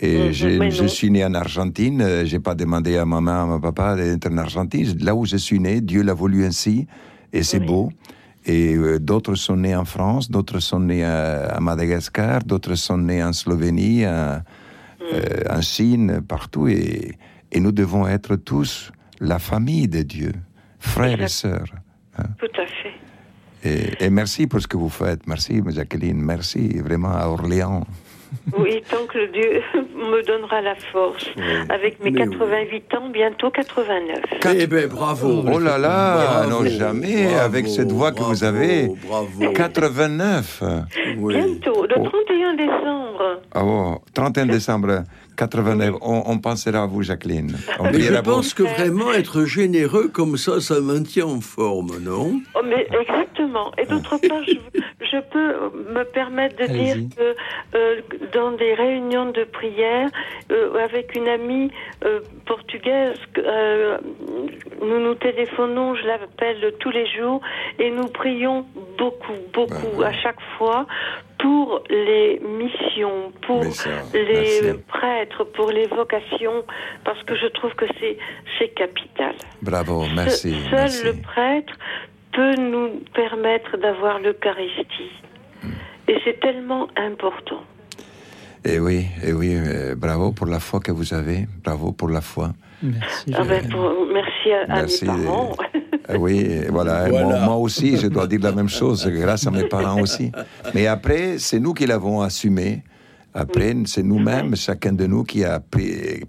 Et mhm, je suis né en Argentine, euh, j'ai pas demandé à ma maman, à mon papa d'être en Argentine. Là où je suis né, Dieu l'a voulu ainsi, et c'est beau. Et euh, d'autres sont nés en France, d'autres sont nés à, Madagascar, d'autres sont nés en Slovénie, euh, un signe partout et, et, nous devons être tous la famille de Dieu, frères et sœurs. Hein. Tout à fait. Et, et, merci pour ce que vous faites. Merci, Jacqueline. Merci vraiment à Orléans. Oui, tant que Dieu me donnera la force. Avec mes 88 ans, bientôt 89. Eh bien, bravo. Oh là là, non jamais, avec cette voix que vous avez. Bravo. 89. Bientôt, le 31 décembre. Ah bon, 31 décembre. 89. On, on, pensera à vous, Jacqueline. On mais je pense que vraiment être généreux comme ça, ça maintient en forme, non? Oh, mais Exactement. Et d'autre part, je, je, peux me permettre de dire que euh, dans des réunions de prière, euh, avec une amie euh, portugaise, euh, nous nous téléphonons, je l'appelle tous les jours, et nous prions beaucoup, beaucoup, bah, à chaque fois, pour les missions, pour les prêtres, pour les vocations, parce que je trouve que c'est c'est capital. Bravo, merci. seul le prêtre peut nous permettre d'avoir l'Eucharistie. Et c'est tellement important. Et oui, et oui, euh, bravo pour la foi que vous avez, bravo pour la foi. Merci. Ah ben merci à, mes parents. Euh, oui, voilà. Moi, aussi, je dois dire la même chose, grâce à mes parents aussi. Mais après, c'est nous qui l'avons assumé. Après, c'est nous-mêmes, chacun de nous, qui a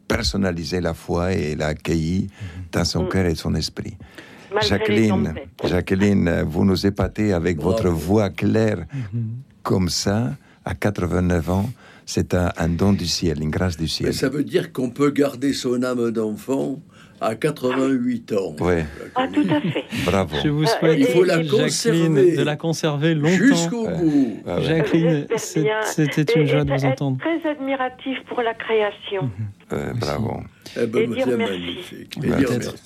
personnalisé la foi et l'a accueilli dans son cœur et son esprit. Jacqueline, Jacqueline, vous nous épatez avec votre voix claire mm-hmm. comme ça, à 89 ans c'est un, don du ciel, une grâce du ciel. ça veut dire qu'on peut garder son âme d'enfant à 88 ans. Oui. Ah, tout à fait. Bravo. Je vous souhaite, Il faut la conserver de la conserver longtemps. Jusqu'au bout. Jacqueline, c'était une joie de vous entendre. Très admiratif pour la création. Mhm. bravo. Eh ben, c'est magnifique.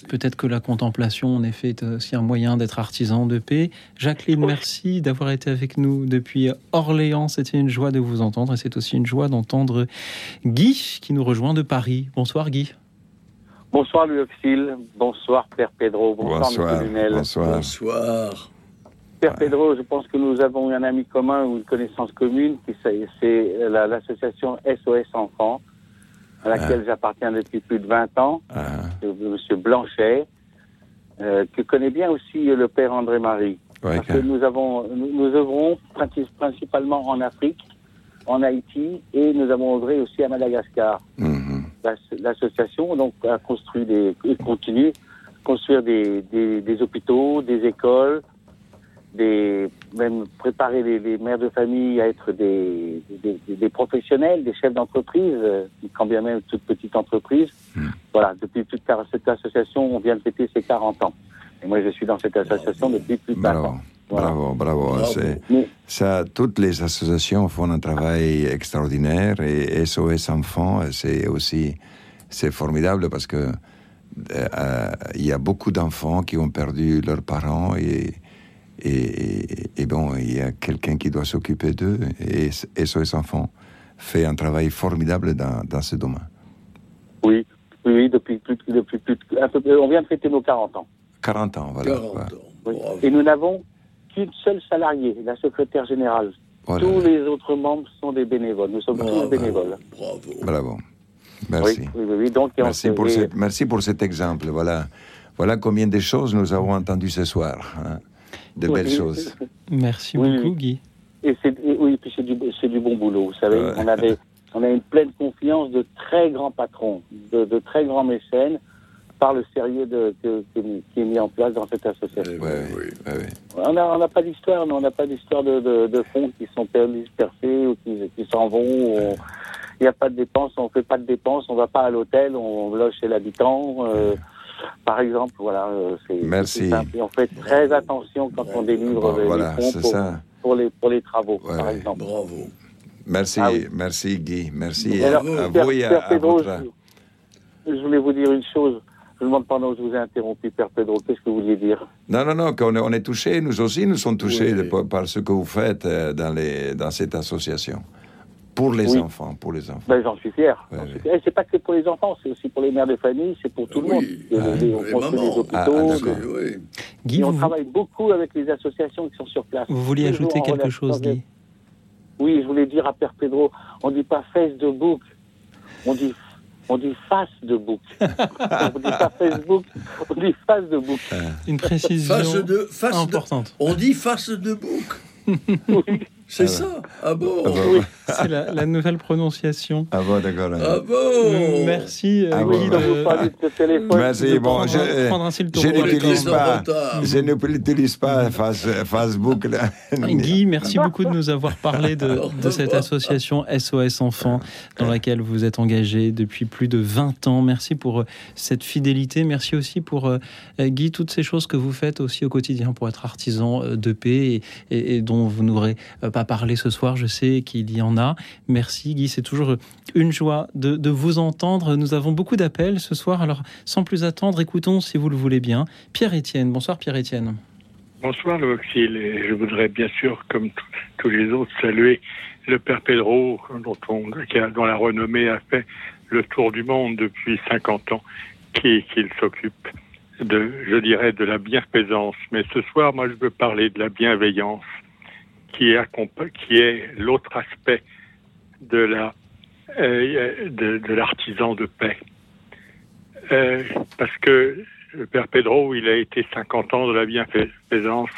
Peut-être que la contemplation, en effet, est aussi un moyen d'être artisan de paix. Jacqueline, merci d'avoir été avec nous depuis Orléans. C'était une joie de vous entendre et c'est aussi une joie d'entendre Guy qui nous rejoint de Paris. Bonsoir Guy. Bonsoir Louis Auxil, bonsoir Père Pedro, bonsoir, bonsoir Lunel. Bonsoir. bonsoir. Père Pedro, je pense que nous avons un ami commun ou une connaissance commune, c'est l'association SOS Enfants, à laquelle ah. j'appartiens depuis plus de 20 ans, ah. Monsieur Blanchet, euh, que connaît bien aussi le Père André-Marie. parce que nous avons, nous, œuvrons principalement en Afrique, en Haïti, et nous avons œuvré aussi à Madagascar. Mhm l'association donc a construit des et continue construire des, des, hôpitaux, des écoles, des même préparer les, mères de famille à être des, des, professionnels, des chefs d'entreprise, quand bien même toute petite entreprise. Hmm. Voilà, depuis de cette association, on vient de fêter ses 40 ans. Et moi, je suis dans cette association depuis plus de 20 ans. Bravo, bravo. Ça, toutes les associations font un travail extraordinaire et SOS Enfants, c'est aussi c'est formidable parce que euh, il y a beaucoup d'enfants qui ont perdu leurs parents et, et, bon, il y a quelqu'un qui doit s'occuper d'eux et SOS Enfants fait un travail formidable dans, dans ce domaine. Oui, oui, depuis, depuis, un peu, on vient de fêter nos 40 ans. 40 ans, voilà. Et nous n'avons qu'une seule salariée, la secrétaire générale. Tous les autres membres sont des bénévoles. Nous sommes tous bénévoles. Bravo. Bravo. Merci. Oui, Donc, merci, pour merci pour cet exemple. Voilà, voilà combien de choses nous avons entendues ce soir. Hein. De belles choses. Merci beaucoup, Guy. Et oui, puis c'est du, du, bon boulot. Vous savez, on, avait, on a une pleine confiance de très grands patrons, de, de très grands mécènes par le sérieux de, qui est mis en place dans cette association. on n'a pas d'histoire, on n'a pas d'histoire de, de, fonds qui sont dispersés ou qui, qui s'en vont. Il n'y a pas de dépenses, on ne fait pas de dépenses, on ne va pas à l'hôtel, on loge chez l'habitant. Euh, par exemple, voilà, euh, c'est Merci. Simple. on fait très attention quand on délivre les fonds pour, pour, les, pour les travaux, par exemple. Bravo. Merci, ah merci Guy, merci à, vous et à, je voulais vous dire une chose. Je ne demande pas, non, je vous ai interrompu, Père Pedro. Qu'est-ce que vous vouliez dire? Non, non, non, qu'on est, on est touchés. Nous aussi, nous sommes touchés par, ce que vous faites euh, dans, les, dans cette association. Pour les enfants, pour les enfants. Ben, j'en suis fier. Ouais, C'est pas que pour les enfants, c'est aussi pour les mères de famille, c'est pour tout le monde. Ah, on construit des hôpitaux. Ah, ah, Guy, on travaille beaucoup avec les associations qui sont sur place. Vous vouliez ajouter quelque chose, Guy Oui, je voulais dire à Père Pedro, on ne dit pas face de book, On dit on dit face de book. on dit pas Facebook, on dit face de book. Une précision Face de, face importante. De, on dit face de book. C'est ça Ah bon, ah C'est la, la, nouvelle prononciation. Ah bon, d'accord. Ah bon Merci, ah Guy. Bon. De... Merci. Bon, je, je n'utilise pas, je n'utilise pas Facebook. Là. Guy, merci beaucoup de nous avoir parlé de, de cette association SOS Enfants dans laquelle vous êtes engagé depuis plus de 20 ans. Merci pour euh, cette fidélité. Merci aussi pour, euh, Guy, toutes ces choses que vous faites aussi au quotidien pour être artisan euh, de paix et, et, et dont vous n'aurez pas ce soir. Je sais qu'il y en a. Merci Guy, c'est toujours une joie de, vous entendre. Nous avons beaucoup d'appels ce soir, alors sans plus attendre, écoutons si vous le voulez bien. Pierre-Étienne, bonsoir Pierre-Étienne. Bonsoir le et je voudrais bien sûr, comme tous les autres, saluer le père Pedro, dont, on, dont la renommée a fait le tour du monde depuis 50 ans, qu'il qui s'occupe de, je dirais, de la bienfaisance. Mais ce soir, moi, je veux parler de la bienveillance qui est, qui est l'autre aspect de la euh, de, de l'artisan de paix. Euh, parce que le père Pedro, il a été 50 ans de la bienfaisance,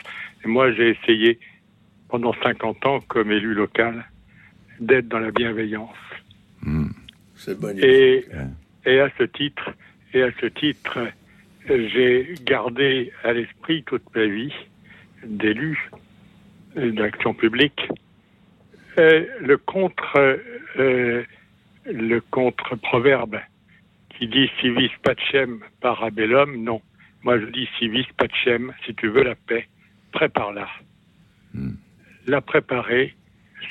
et moi j'ai essayé pendant 50 ans comme élu local d'être dans la bienveillance. Hmm. C'est Et, et à ce titre, et à ce titre, j'ai gardé à l'esprit toute ma vie d'élu d'action publique. le contre euh, le contre proverbe qui dit civis pacem parabellum, non. Moi je dis civis pacem, si tu veux la paix, prépare-la. Hmm. La préparer,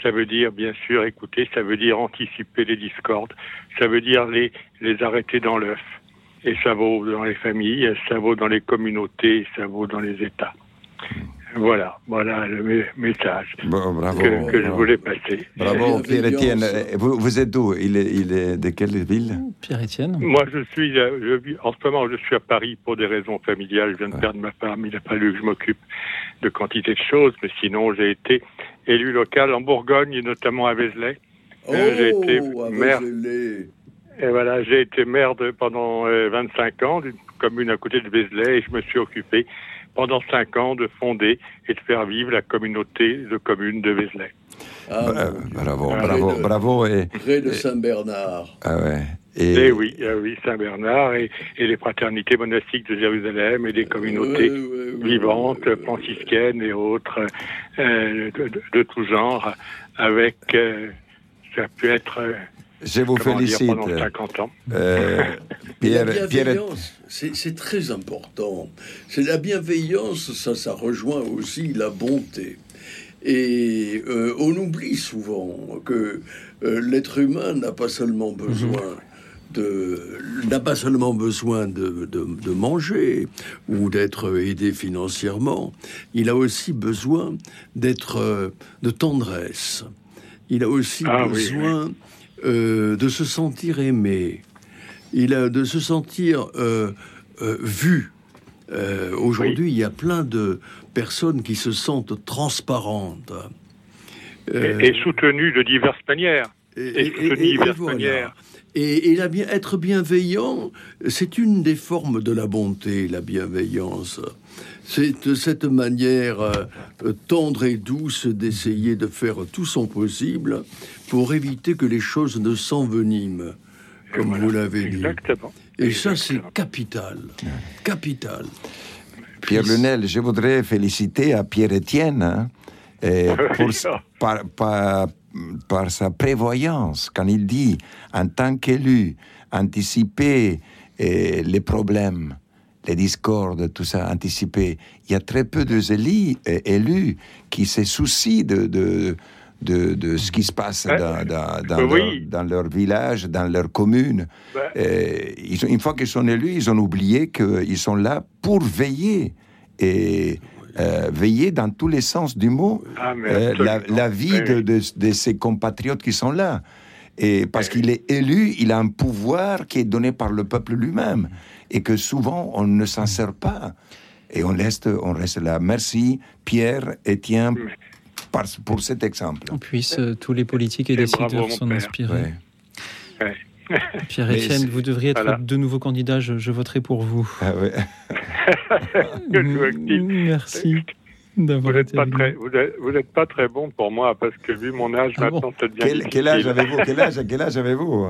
ça veut dire bien sûr écouter, ça veut dire anticiper les discordes, ça veut dire les, les arrêter dans l'œuf. Et ça vaut dans les familles, ça vaut dans les communautés, ça vaut dans les États. Voilà, voilà le message que, je voulais passer. Bravo, Pierre-Étienne. Vous, vous, êtes d'où? Il est, il est de quelle ville? Pierre-Étienne. Moi, je suis, je, en ce moment, je suis à Paris pour des raisons familiales. Je viens de perdre ma femme. Il a fallu que je m'occupe de quantité de choses, mais sinon, j'ai été élu local en Bourgogne, et notamment à Vézelay. Oh, j'ai été maire. Et voilà, j'ai été maire de, pendant 25 euh, ans d'une commune à côté de Vézelay et je me suis occupé pendant cinq ans de fonder et de faire vivre la communauté de communes de Vézelay. Ah, bravo, bravo, bravo. Et, près de Saint-Bernard. Ah ouais. Et, et oui, ah oui Saint-Bernard et, et, les fraternités monastiques de Jérusalem et des communautés vivantes, franciscaines et autres euh, de, de, de, tout genre, avec, euh, ça a pu être euh, je vous félicite. Euh, Pierre, la bienveillance, c'est très important. C'est la bienveillance, ça, ça rejoint aussi la bonté. Et euh, on oublie souvent que euh, l'être humain n'a pas seulement mhm. besoin de n'a pas seulement besoin de, de, manger ou d'être aidé financièrement, il a aussi besoin d'être de tendresse. Il a aussi ah besoin euh, de se sentir aimé, il a de se sentir euh, euh, vu. Aujourd'hui, il y a plein de personnes qui se sentent transparentes. et, soutenues de diverses manières. Et, de diverses manières. Et, et bien, être bienveillant, c'est une des formes de la bonté, la bienveillance. C'est cette manière tendre et douce d'essayer de faire tout son possible pour éviter que les choses ne s'enveniment, comme vous l'avez dit. Et ça, c'est capital. Capital. Pierre Lunel, je voudrais féliciter à Pierre-Étienne hein, pour, par, par, par, sa prévoyance quand il dit, en tant qu'élu, anticiper eh, les problèmes, les discordes, tout ça, anticiper. Il y a très peu de élus, élus qui se soucient de, de de, de, ce qui se passe dans, dans, dans, leur, dans, leur, village, dans leur commune. ils, une fois qu'ils sont élus, ils ont oublié qu'ils sont là pour veiller et euh, veiller dans tous les sens du mot ah, euh, la, la, vie de, de, de, ses compatriotes qui sont là. Et parce qu'il est élu, il a un pouvoir qui est donné par le peuple lui-même et que souvent on ne s'en sert pas. Et on reste, on reste là. Merci Pierre, Etienne, pour cet exemple. On puisse euh, tous les politiques et, décideurs s'en inspirer. Pierre-Etienne, vous devriez être de nouveau candidat, je, voterai pour vous. Ah ouais. Merci. Vous n'êtes pas, très, vous êtes, pas très bon pour moi parce que vu mon âge ah maintenant, ça devient quel, quel âge avez-vous? Quel âge, quel âge avez-vous?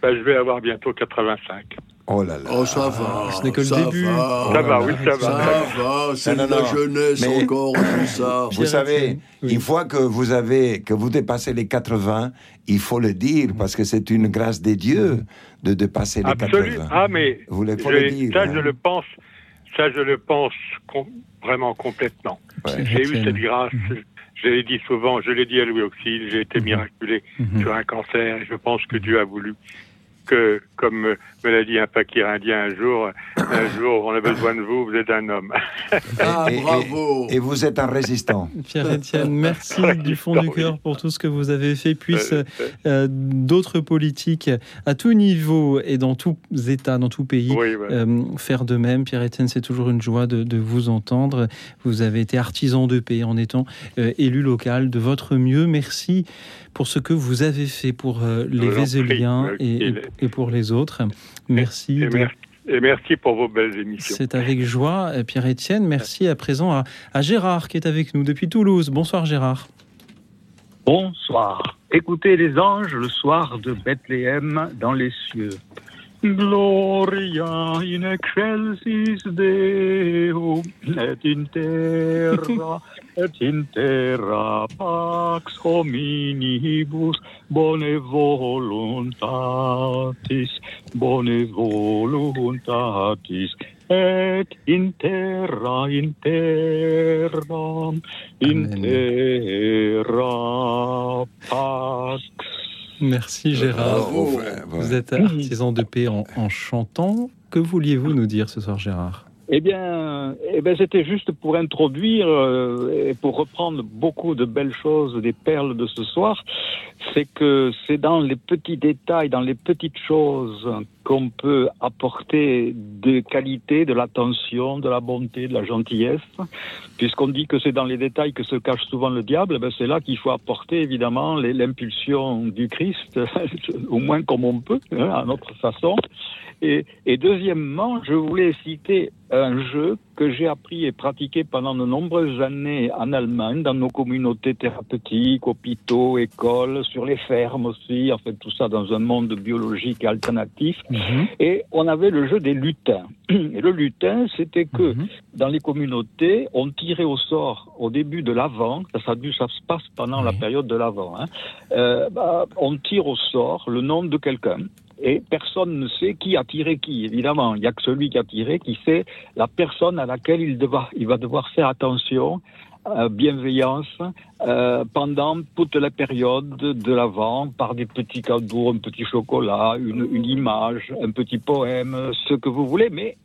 Ben, Je vais avoir bientôt 85. Oh là là. Oh, ça va. Ce n'est que le début. ça va, oui, ça va. Ça va, c'est de la jeunesse encore, tout ça. Vous savez, une fois que vous avez, que vous dépassez les 80, il faut le dire, parce que c'est une grâce des dieux de dépasser les Absolument. 80. Ah, mais. Vous le, faut le dire. Ça, hein. je le pense. Ça, je le pense vraiment complètement. J'ai eu cette grâce. Je l'ai dit souvent, je l'ai dit à Louis Auxil, j'ai été miraculé sur un cancer et je pense que Dieu a voulu que, comme me l'a dit un fakir indien un jour, un jour, on a besoin de vous, vous êtes un homme. Ah, bravo Et vous êtes un résistant. Pierre-Etienne, merci du fond du cœur pour tout ce que vous avez fait. Puisse euh, euh, d'autres politiques à tout niveau et dans tous États, dans tout pays, euh, faire de même. Pierre-Etienne, c'est toujours une joie de, de, vous entendre. Vous avez été artisan de paix en étant élu local de votre mieux. Merci pour ce que vous avez fait pour les Vézéliens et, et, pour les autres. Merci. Et, merci. pour vos belles émissions. C'est avec joie, Pierre-Étienne. Merci à présent à, à Gérard qui est avec nous depuis Toulouse. Bonsoir Gérard. Bonsoir. Écoutez les anges le soir de Bethléem dans les cieux. Gloria in excelsis Deo, et in terra, et in terra pax hominibus bone voluntatis, bone voluntatis, et in terra, in terra, in terra pax Merci Gérard. Vous êtes artisan de paix en, en chantant. Que vouliez-vous nous dire ce soir, Gérard? Eh bien, eh bien c'était juste pour introduire euh, et pour reprendre beaucoup de belles choses, des perles de ce soir. C'est que c'est dans les petits détails, dans les petites choses qu'on peut apporter des qualités, de l'attention, de la bonté, de la gentillesse. Puisqu'on dit que c'est dans les détails que se cache souvent le diable, eh ben c'est là qu'il faut apporter évidemment l'impulsion du Christ, au moins comme on peut, hein, à notre façon. Et, et, deuxièmement, je voulais citer un jeu que j'ai appris et pratiqué pendant de nombreuses années en Allemagne, dans nos communautés thérapeutiques, hôpitaux, écoles, sur les fermes aussi, en fait tout ça dans un monde biologique alternatif. Mhm. Et on avait le jeu des lutins. Et le lutin, c'était que mhm. dans les communautés, on tirait au sort au début de l'avant, ça, ça, ça se passe pendant la période de l'avant, hein, euh, bah, on tire au sort le nom de quelqu'un et personne ne sait qui a tiré qui. Évidemment, il n'y a que celui qui a tiré qui sait la personne à laquelle il, va devoir faire attention, euh, bienveillance, euh, pendant toute la période de l'avant, par des petits cadeaux, un petit chocolat, une, une image, un petit poème, ce que vous voulez, mais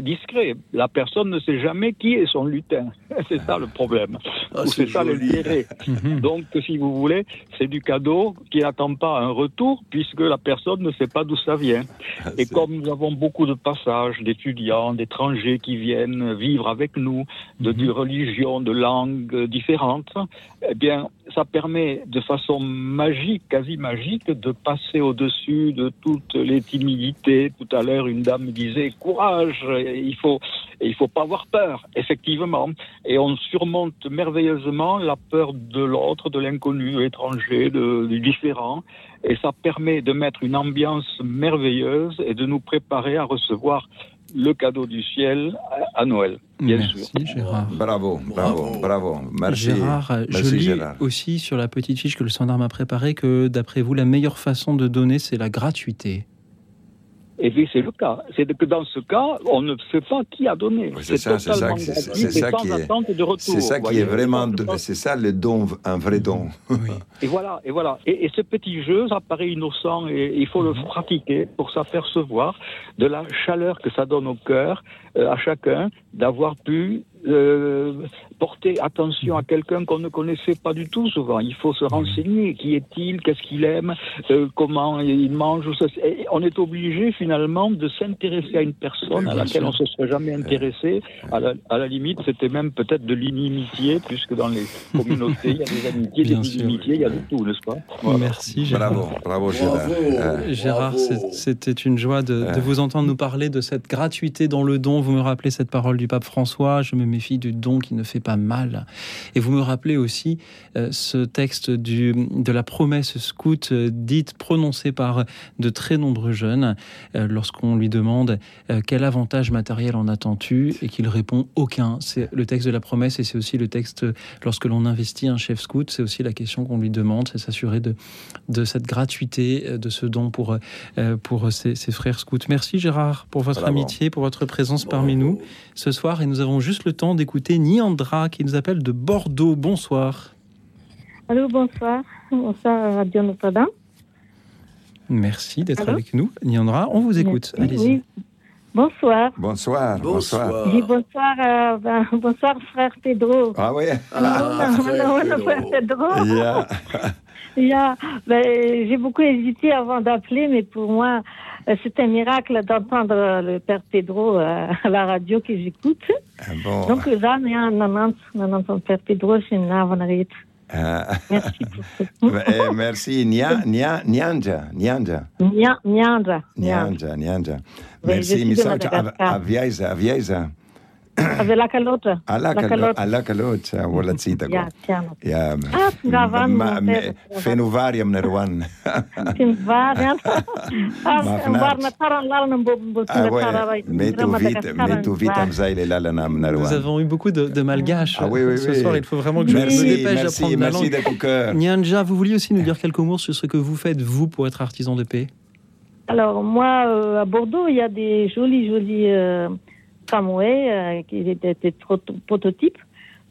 discret. La personne ne sait jamais qui est son lutin. c'est ça le problème. Ah, c'est ça l'intérêt. Mhm. Donc, si vous voulez, c'est du cadeau qui n'attend pas un retour puisque la personne ne sait pas d'où ça vient. Ah, Et comme nous avons beaucoup de passages d'étudiants, d'étrangers qui viennent vivre avec nous, de, Mhm. religions, de langues différentes, eh bien, ça permet de façon magique, quasi magique, de passer au-dessus de toutes les timidités. Tout à l'heure, une dame me disait courage, il faut, il faut pas avoir peur, effectivement. Et on surmonte merveilleusement la peur de l'autre, de l'inconnu, étranger, de, du différent. Et ça permet de mettre une ambiance merveilleuse et de nous préparer à recevoir le cadeau du ciel à Noël, bien Merci, sûr. Gérard. Bravo, bravo, bravo. Merci. Gérard, Merci, je lis Gérard. aussi sur la petite fiche que le standard m'a préparée que, d'après vous, la meilleure façon de donner, c'est la gratuité. Et puis c'est le cas. C'est que dans ce cas, on ne sait pas qui a donné. Oui, c'est ça, c'est ça, c'est ça, ça qui est, attente de retour. c'est ça qui est vraiment, c'est ça le don, un vrai don. Et voilà, et voilà. Et, et ce petit jeu, ça paraît innocent et il faut le pratiquer pour s'apercevoir de la chaleur que ça donne au cœur euh, à chacun d'avoir pu euh, porter attention à quelqu'un qu'on ne connaissait pas du tout souvent. Il faut se renseigner. Qui est-il? Qu'est-ce qu'il aime? Euh, Comment il mange? On est obligé finalement de s'intéresser à une personne à laquelle on ne se serait jamais intéressé. À la, à la limite, c'était même peut-être de l'inimitié, puisque dans les communautés, il y a des amitiés, des inimitiés, il y a de tout, n'est-ce pas? Merci Gérard. Bravo, bravo Gérard. Euh, Gérard, c'était une joie de, de vous entendre nous parler de cette gratuité dans le don. Vous me rappelez cette parole du pape François, je me méfie du don qui ne fait pas mal. Et vous me rappelez aussi euh, ce texte du, de la promesse scout euh, dite, prononcée par de très nombreux jeunes, euh, lorsqu'on lui demande quel avantage matériel en attends-tu et qu'il répond aucun. C'est le texte de la promesse et c'est aussi le texte lorsque l'on investit un chef scout, c'est aussi la question qu'on lui demande, c'est s'assurer de, de cette gratuité, de ce don pour, pour ses, frères scouts. Merci Gérard pour votre amitié, pour votre présence parmi nous ce soir et nous avons juste le temps d'écouter Niandra qui nous appelle de Bordeaux. Bonsoir. Allô, bonsoir. Bonsoir Radio Notre-Dame. Merci d'être avec nous. Niandra, on vous écoute. Allez-y. Bonsoir. Bonsoir. Bonsoir. bonsoir, euh, ben, bonsoir, frère Pedro. Ah oui. Ah, frère, Pedro. Ben, j'ai beaucoup hésité avant d'appeler, mais pour moi, euh, c'est un miracle d'entendre le père Pedro euh, à la radio que j'écoute. Ah bon. Donc là, il y a un annonce, père Pedro, c'est une avanarite. Ah. Merci pour eh, Merci. Nia, nia, Nyanja. Nyanja. Nyanja. Nyanja. Nyanja. Merci. Mi sauce a La la la. Ah. Varna taran vite, nerwan. Nous avons eu beaucoup de, de malgaches ah, oui, oui, ce soir. Il faut vraiment que je merci, me dépêche merci, d'apprendre langue. cœur. Nyanja, vous vouliez aussi nous dire quelques mots sur ce que vous faites, vous, pour être artisan de paix? Alors, moi, euh, à Bordeaux, il y a des jolis, jolis... Euh, tramway euh, qui était des prototypes.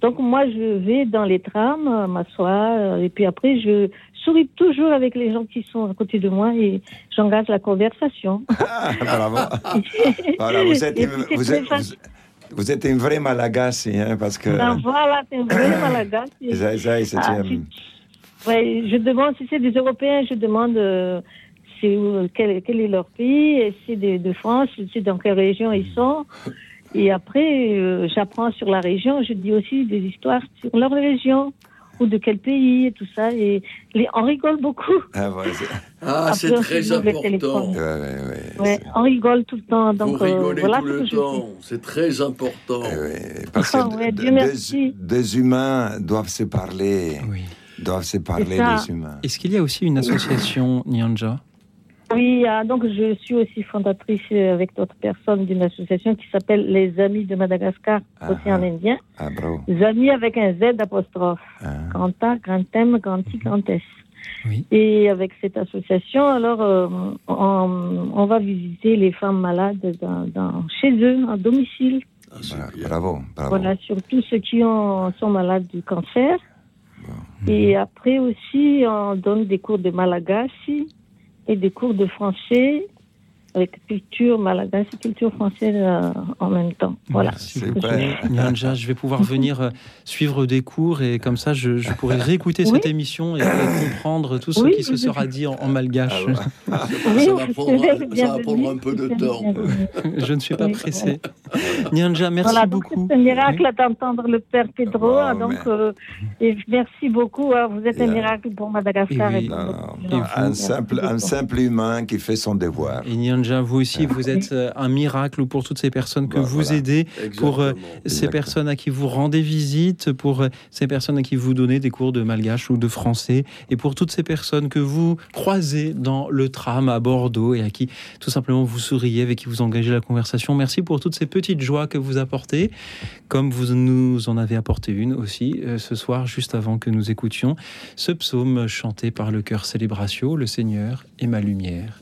Donc moi, je vais dans les trams, euh, m'asseoir, euh, et puis après, je souris toujours avec les gens qui sont à côté de moi et j'engage la conversation. Ah, bravo. voilà, vous êtes, vous, êtes, vous, êtes une vraie Malagasy, hein, parce que... Non, voilà, c'est une vraie Malagasy. ça, ça, ça, ah, ouais, je demande, si c'est des Européens, je demande euh, où, quel, quel, est leur pays, si c'est de, de, France, sais dans quelle région ils sont. Et après, euh, j'apprends sur la région, je dis aussi des histoires sur leur région ou de quel pays et tout ça. Et les, on rigole beaucoup. Ah, ah c'est très important. Ouais, ouais, ouais, on rigole tout le temps. Donc, Vous rigolez euh, voilà tout le temps. C'est très important. Eh parce que Dieu merci. Des, humains doivent se parler. Doivent se parler, les humains. Est-ce qu'il y a aussi une association Nyanja? Oui, ah, donc je suis aussi fondatrice euh, avec d'autres personnes d'une association qui s'appelle Les Amis de Madagascar, ah, aussi en indien. Ah, bravo. Les Amis avec un Z apostrophe. Ah. Grand A, grand M, grand I, grand S. Oui. Et avec cette association, alors, euh, on, on, va visiter les femmes malades dans, dans, chez eux, en domicile. Ah, bravo, bravo. Voilà, surtout ceux qui ont, sont malades du cancer. Et après aussi, on donne des cours de malagasy et des cours de français avec culture malagasy, culture française euh, en même temps. Voilà. Nyanja, je vais pouvoir venir euh, suivre des cours et comme ça, je, je pourrai réécouter cette émission et, comprendre tout ce qui se sera dit en, malgache. Ah ça, va prendre, un peu de temps. je ne suis pas pressé. Nyanja, merci voilà, beaucoup. C'est un miracle d'entendre le père Pedro. Oh, donc, euh, et merci beaucoup. Hein. vous êtes un miracle pour Madagascar. Et, un, simple, un simple humain qui fait son devoir. Et vous aussi, vous êtes euh, un miracle pour toutes ces personnes que bah, vous aidez, pour euh, ces personnes à qui vous rendez visite, pour euh, ces personnes à qui vous donnez des cours de malgache ou de français, et pour toutes ces personnes que vous croisez dans le tram à Bordeaux et à qui tout simplement vous souriez, avec qui vous engagez la conversation. Merci pour toutes ces petites joies que vous apportez, comme vous nous en avez apporté une aussi ce soir, juste avant que nous écoutions ce psaume chanté par le chœur Célébratio, Le Seigneur est ma lumière.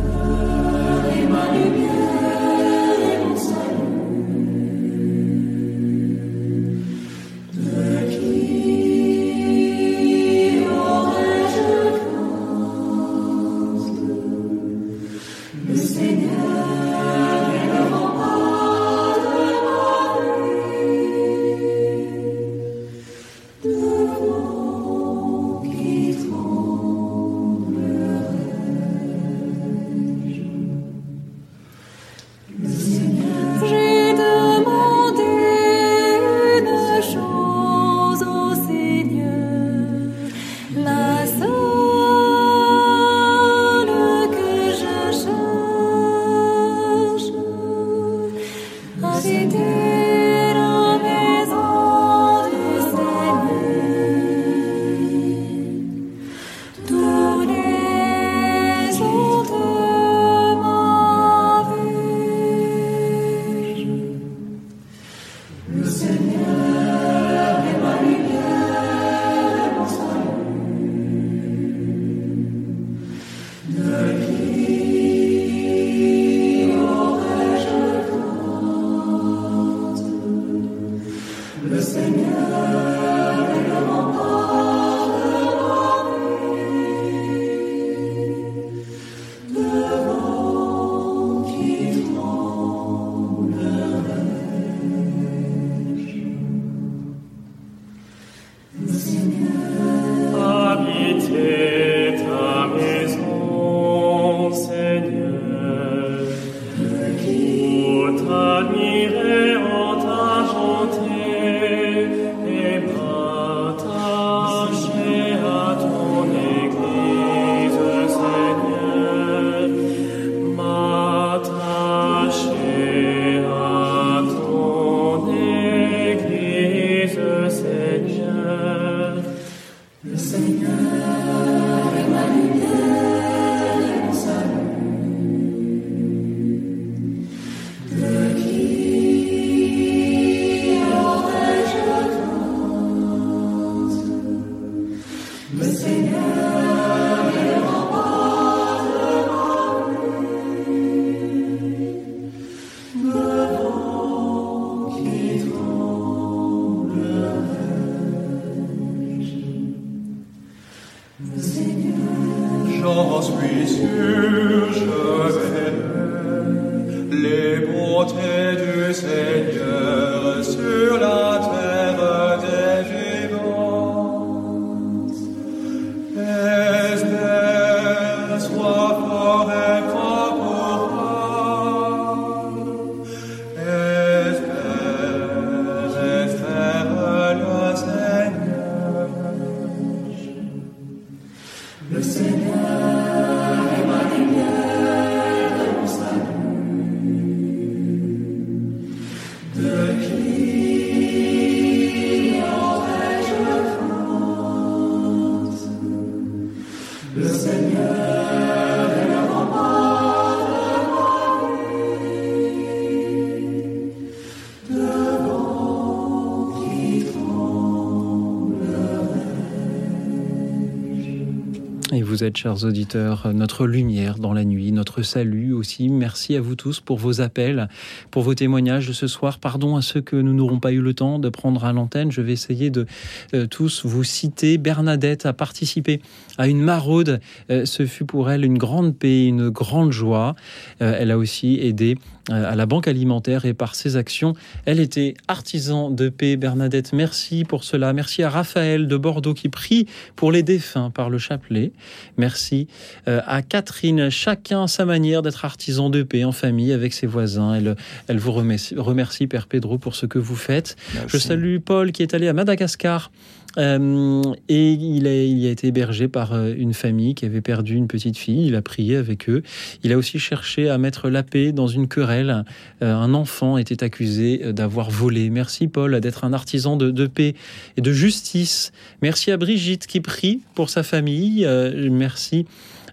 Vous êtes, chers auditeurs, notre lumière dans la nuit, notre salut aussi. Merci à vous tous pour vos appels, pour vos témoignages de ce soir. Pardon à ceux que nous n'aurons pas eu le temps de prendre à l'antenne. Je vais essayer de euh, tous vous citer. Bernadette a participé à une maraude. Euh, ce fut pour elle une grande paix, une grande joie. Euh, elle a aussi aidé à la Banque alimentaire et par ses actions, elle était artisan de paix. Bernadette, merci pour cela. Merci à Raphaël de Bordeaux qui prie pour les défunts par le chapelet. Merci euh, à Catherine, chacun sa manière d'être artisan de paix en famille avec ses voisins. Elle, elle vous remercie, Père Pedro, pour ce que vous faites. Je salue Paul qui est allé à Madagascar. Euh, et il a, il a, été hébergé par euh, une famille qui avait perdu une petite fille. Il a prié avec eux. Il a aussi cherché à mettre la paix dans une querelle. un enfant était accusé d'avoir volé. Merci Paul d'être un artisan de, paix et de justice. Merci à Brigitte qui prie pour sa famille merci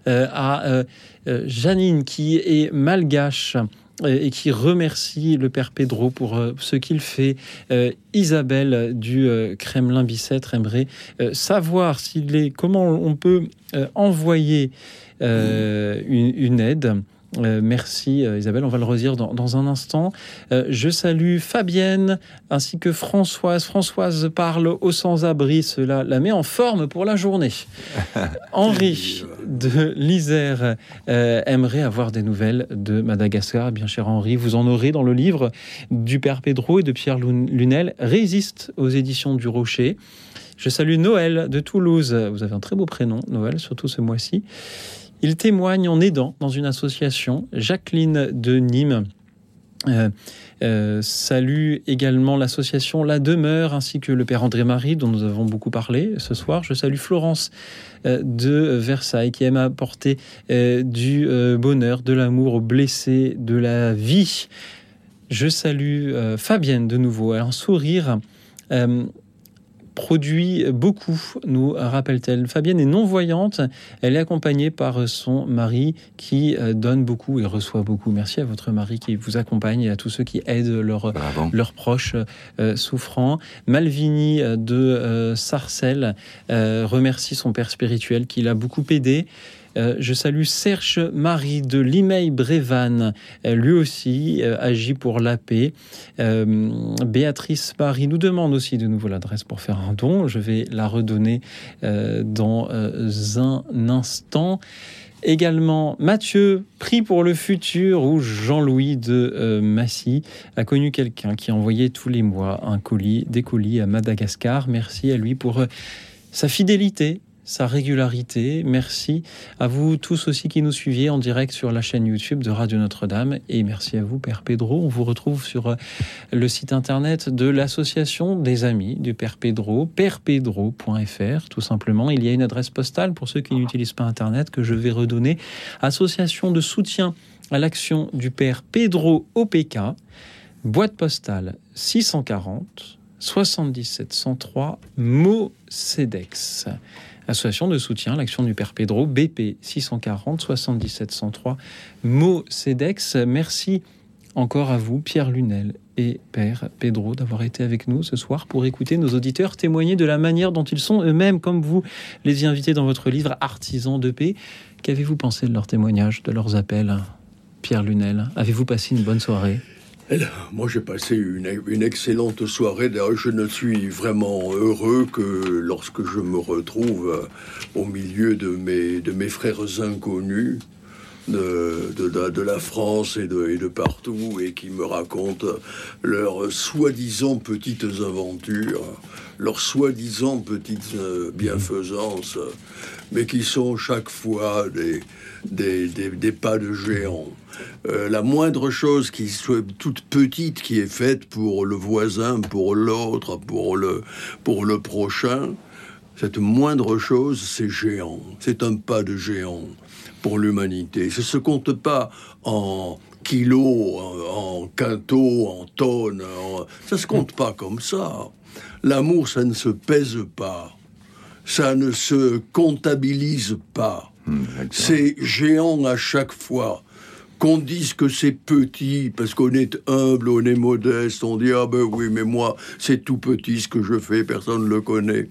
euh, à euh, euh, Janine qui est malgache et qui remercie le père Pedro pour ce qu'il fait. Isabelle du Kremlin Bicêtre aimerait savoir s'il est, comment on peut envoyer une, aide. Euh, merci euh, Isabelle, on va le redire dans, un instant. Euh, je salue Fabienne ainsi que Françoise. Françoise parle au sans-abri, cela la met en forme pour la journée. Henri de l'Isère aimerait avoir des nouvelles de Madagascar. Bien cher Henri, vous en aurez dans le livre du Père Pedro et de Pierre Lunel, Résiste aux éditions du Rocher. Je salue Noël de Toulouse. Vous avez un très beau prénom, Noël, surtout ce mois-ci. Il témoigne en aidant dans une association, Jacqueline de Nîmes. Euh, euh, salue également l'association La Demeure ainsi que le père André-Marie dont nous avons beaucoup parlé ce soir. Je salue Florence euh, de Versailles qui aime apporter du bonheur, de l'amour aux blessés de la vie. Je salue Fabienne de nouveau, un sourire produit beaucoup, nous rappelle-t-elle. Fabienne est non-voyante, elle est accompagnée par son mari qui euh, donne beaucoup et reçoit beaucoup. Merci à votre mari qui vous accompagne et à tous ceux qui aident leurs proches euh, souffrants. Malvini de Sarcelles remercie son père spirituel qui l'a beaucoup aidé. Euh, je salue Serge Marie de Limeil Brévan, euh, lui aussi euh, agit pour la paix. Béatrice Marie nous demande aussi de nouveau l'adresse pour faire un don. Je vais la redonner dans un instant. Également, Mathieu, prie pour le futur, ou Jean-Louis de Massy a connu quelqu'un qui envoyait tous les mois un colis, des colis à Madagascar. Merci à lui pour sa fidélité sa régularité. Merci à vous tous aussi qui nous suiviez en direct sur la chaîne YouTube de Radio Notre-Dame. Et merci à vous, Père Pedro. On vous retrouve sur euh, le site internet de l'association des amis du Père Pedro, pèrepedro.fr, tout simplement. Il y a une adresse postale pour ceux qui n'utilisent pas Internet que je vais redonner. Association de soutien à l'action du Père Pedro OPK, boîte postale 640 77 103 Cedex association de soutien l'action du Père Pedro, BP 640 77 103, Mo CEDEX. Merci encore à vous, Pierre Lunel et Père Pedro, d'avoir été avec nous ce soir pour écouter nos auditeurs témoigner de la manière dont ils sont eux-mêmes, comme vous les y invitez dans votre livre Artisans de paix. Qu'avez-vous pensé de leurs témoignages, de leurs appels Pierre Lunel, avez-vous passé une bonne soirée? Moi, j'ai passé une, excellente soirée. D'ailleurs, je ne suis vraiment heureux que lorsque je me retrouve euh, au milieu de mes, de mes frères inconnus de, de, la France et de, et de partout et qui me racontent leurs soi-disant petites aventures, leurs soi-disant petites euh, bienfaisances, mais qui sont chaque fois des, des, des, pas de géant. Euh, la moindre chose qui soit toute petite qui est faite pour le voisin, pour l'autre, pour le, pour le prochain, cette moindre chose, c'est géant. C'est un pas de géant pour l'humanité. Ça se compte pas en kilos, en, quintaux, en tonnes. Ça se compte pas comme ça. L'amour, ça ne se pèse pas. Ça ne se comptabilise pas. Hmm, c'est géant à chaque fois qu'on dise que c'est petit, parce qu'on est humble, on est modeste, on dit ah ben oui, mais moi c'est tout petit ce que je fais, personne ne le connaît.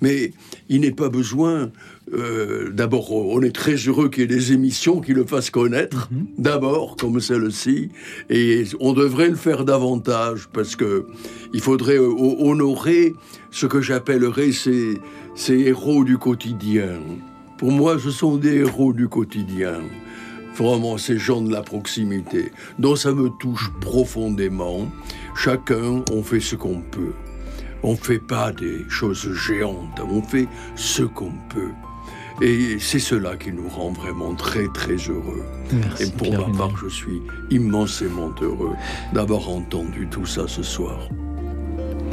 Mais il n'est pas besoin. Euh, d'abord, on est très heureux qu'il y ait des émissions qui le fassent connaître, mhm. d'abord, comme celle-ci, et on devrait le faire davantage, parce que il faudrait honorer ce que j'appellerais ces, ces héros du quotidien. Pour moi, ce sont des héros du quotidien vraiment ces gens de la proximité, dont ça me touche profondément. Chacun, on fait ce qu'on peut. On ne fait pas des choses géantes, on fait ce qu'on peut. Et c'est cela qui nous rend vraiment très très heureux. Merci, Et pour ma part, je suis immensément heureux d'avoir entendu tout ça ce soir.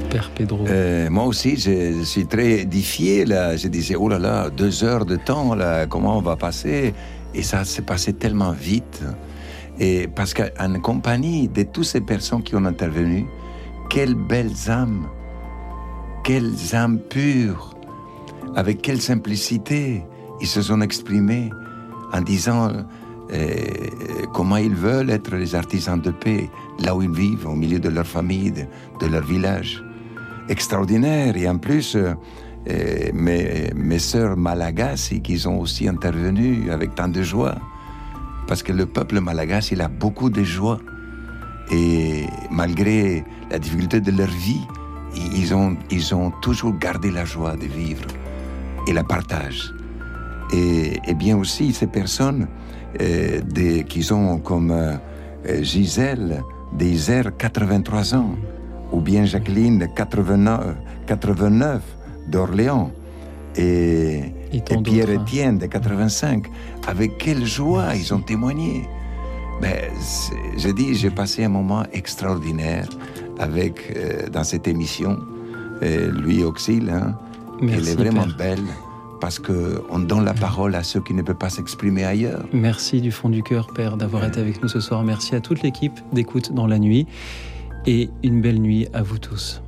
Père Pedro. Euh, moi aussi, je, suis très édifié. Là. Je disais, oh là là, deux heures de temps, là, comment on va passer? Et ça s'est passé tellement vite. Et parce qu'en compagnie de toutes ces personnes qui ont intervenu, quelles belles âmes, quelles âmes pures, avec quelle simplicité ils se sont exprimés en disant euh, comment ils veulent être les artisans de paix là où ils vivent, au milieu de leur famille, de, leur village. Extraordinaire. Et en plus, mes, mes sœurs malagasy qui ont aussi intervenu avec tant de joie. Parce que le peuple malagasy, il a beaucoup de joie. Et malgré la difficulté de leur vie, ils ont, ils ont toujours gardé la joie de vivre et la partage. Et, bien aussi, ces personnes euh, qui ont comme euh, Gisèle, des airs 83 ans, ou bien Jacqueline, 89, 89 d'Orléans et, Pierre Etienne de 85. Avec quelle joie ils ont témoigné. Mais ben, je dis, j'ai passé un moment extraordinaire avec euh, dans cette émission. lui, Auxil, hein, elle est vraiment belle parce qu'on donne la parole à ceux qui ne peuvent pas s'exprimer ailleurs. Merci du fond du cœur, Père, d'avoir été avec nous ce soir. Merci à toute l'équipe d'écoute dans la nuit et une belle nuit à vous tous.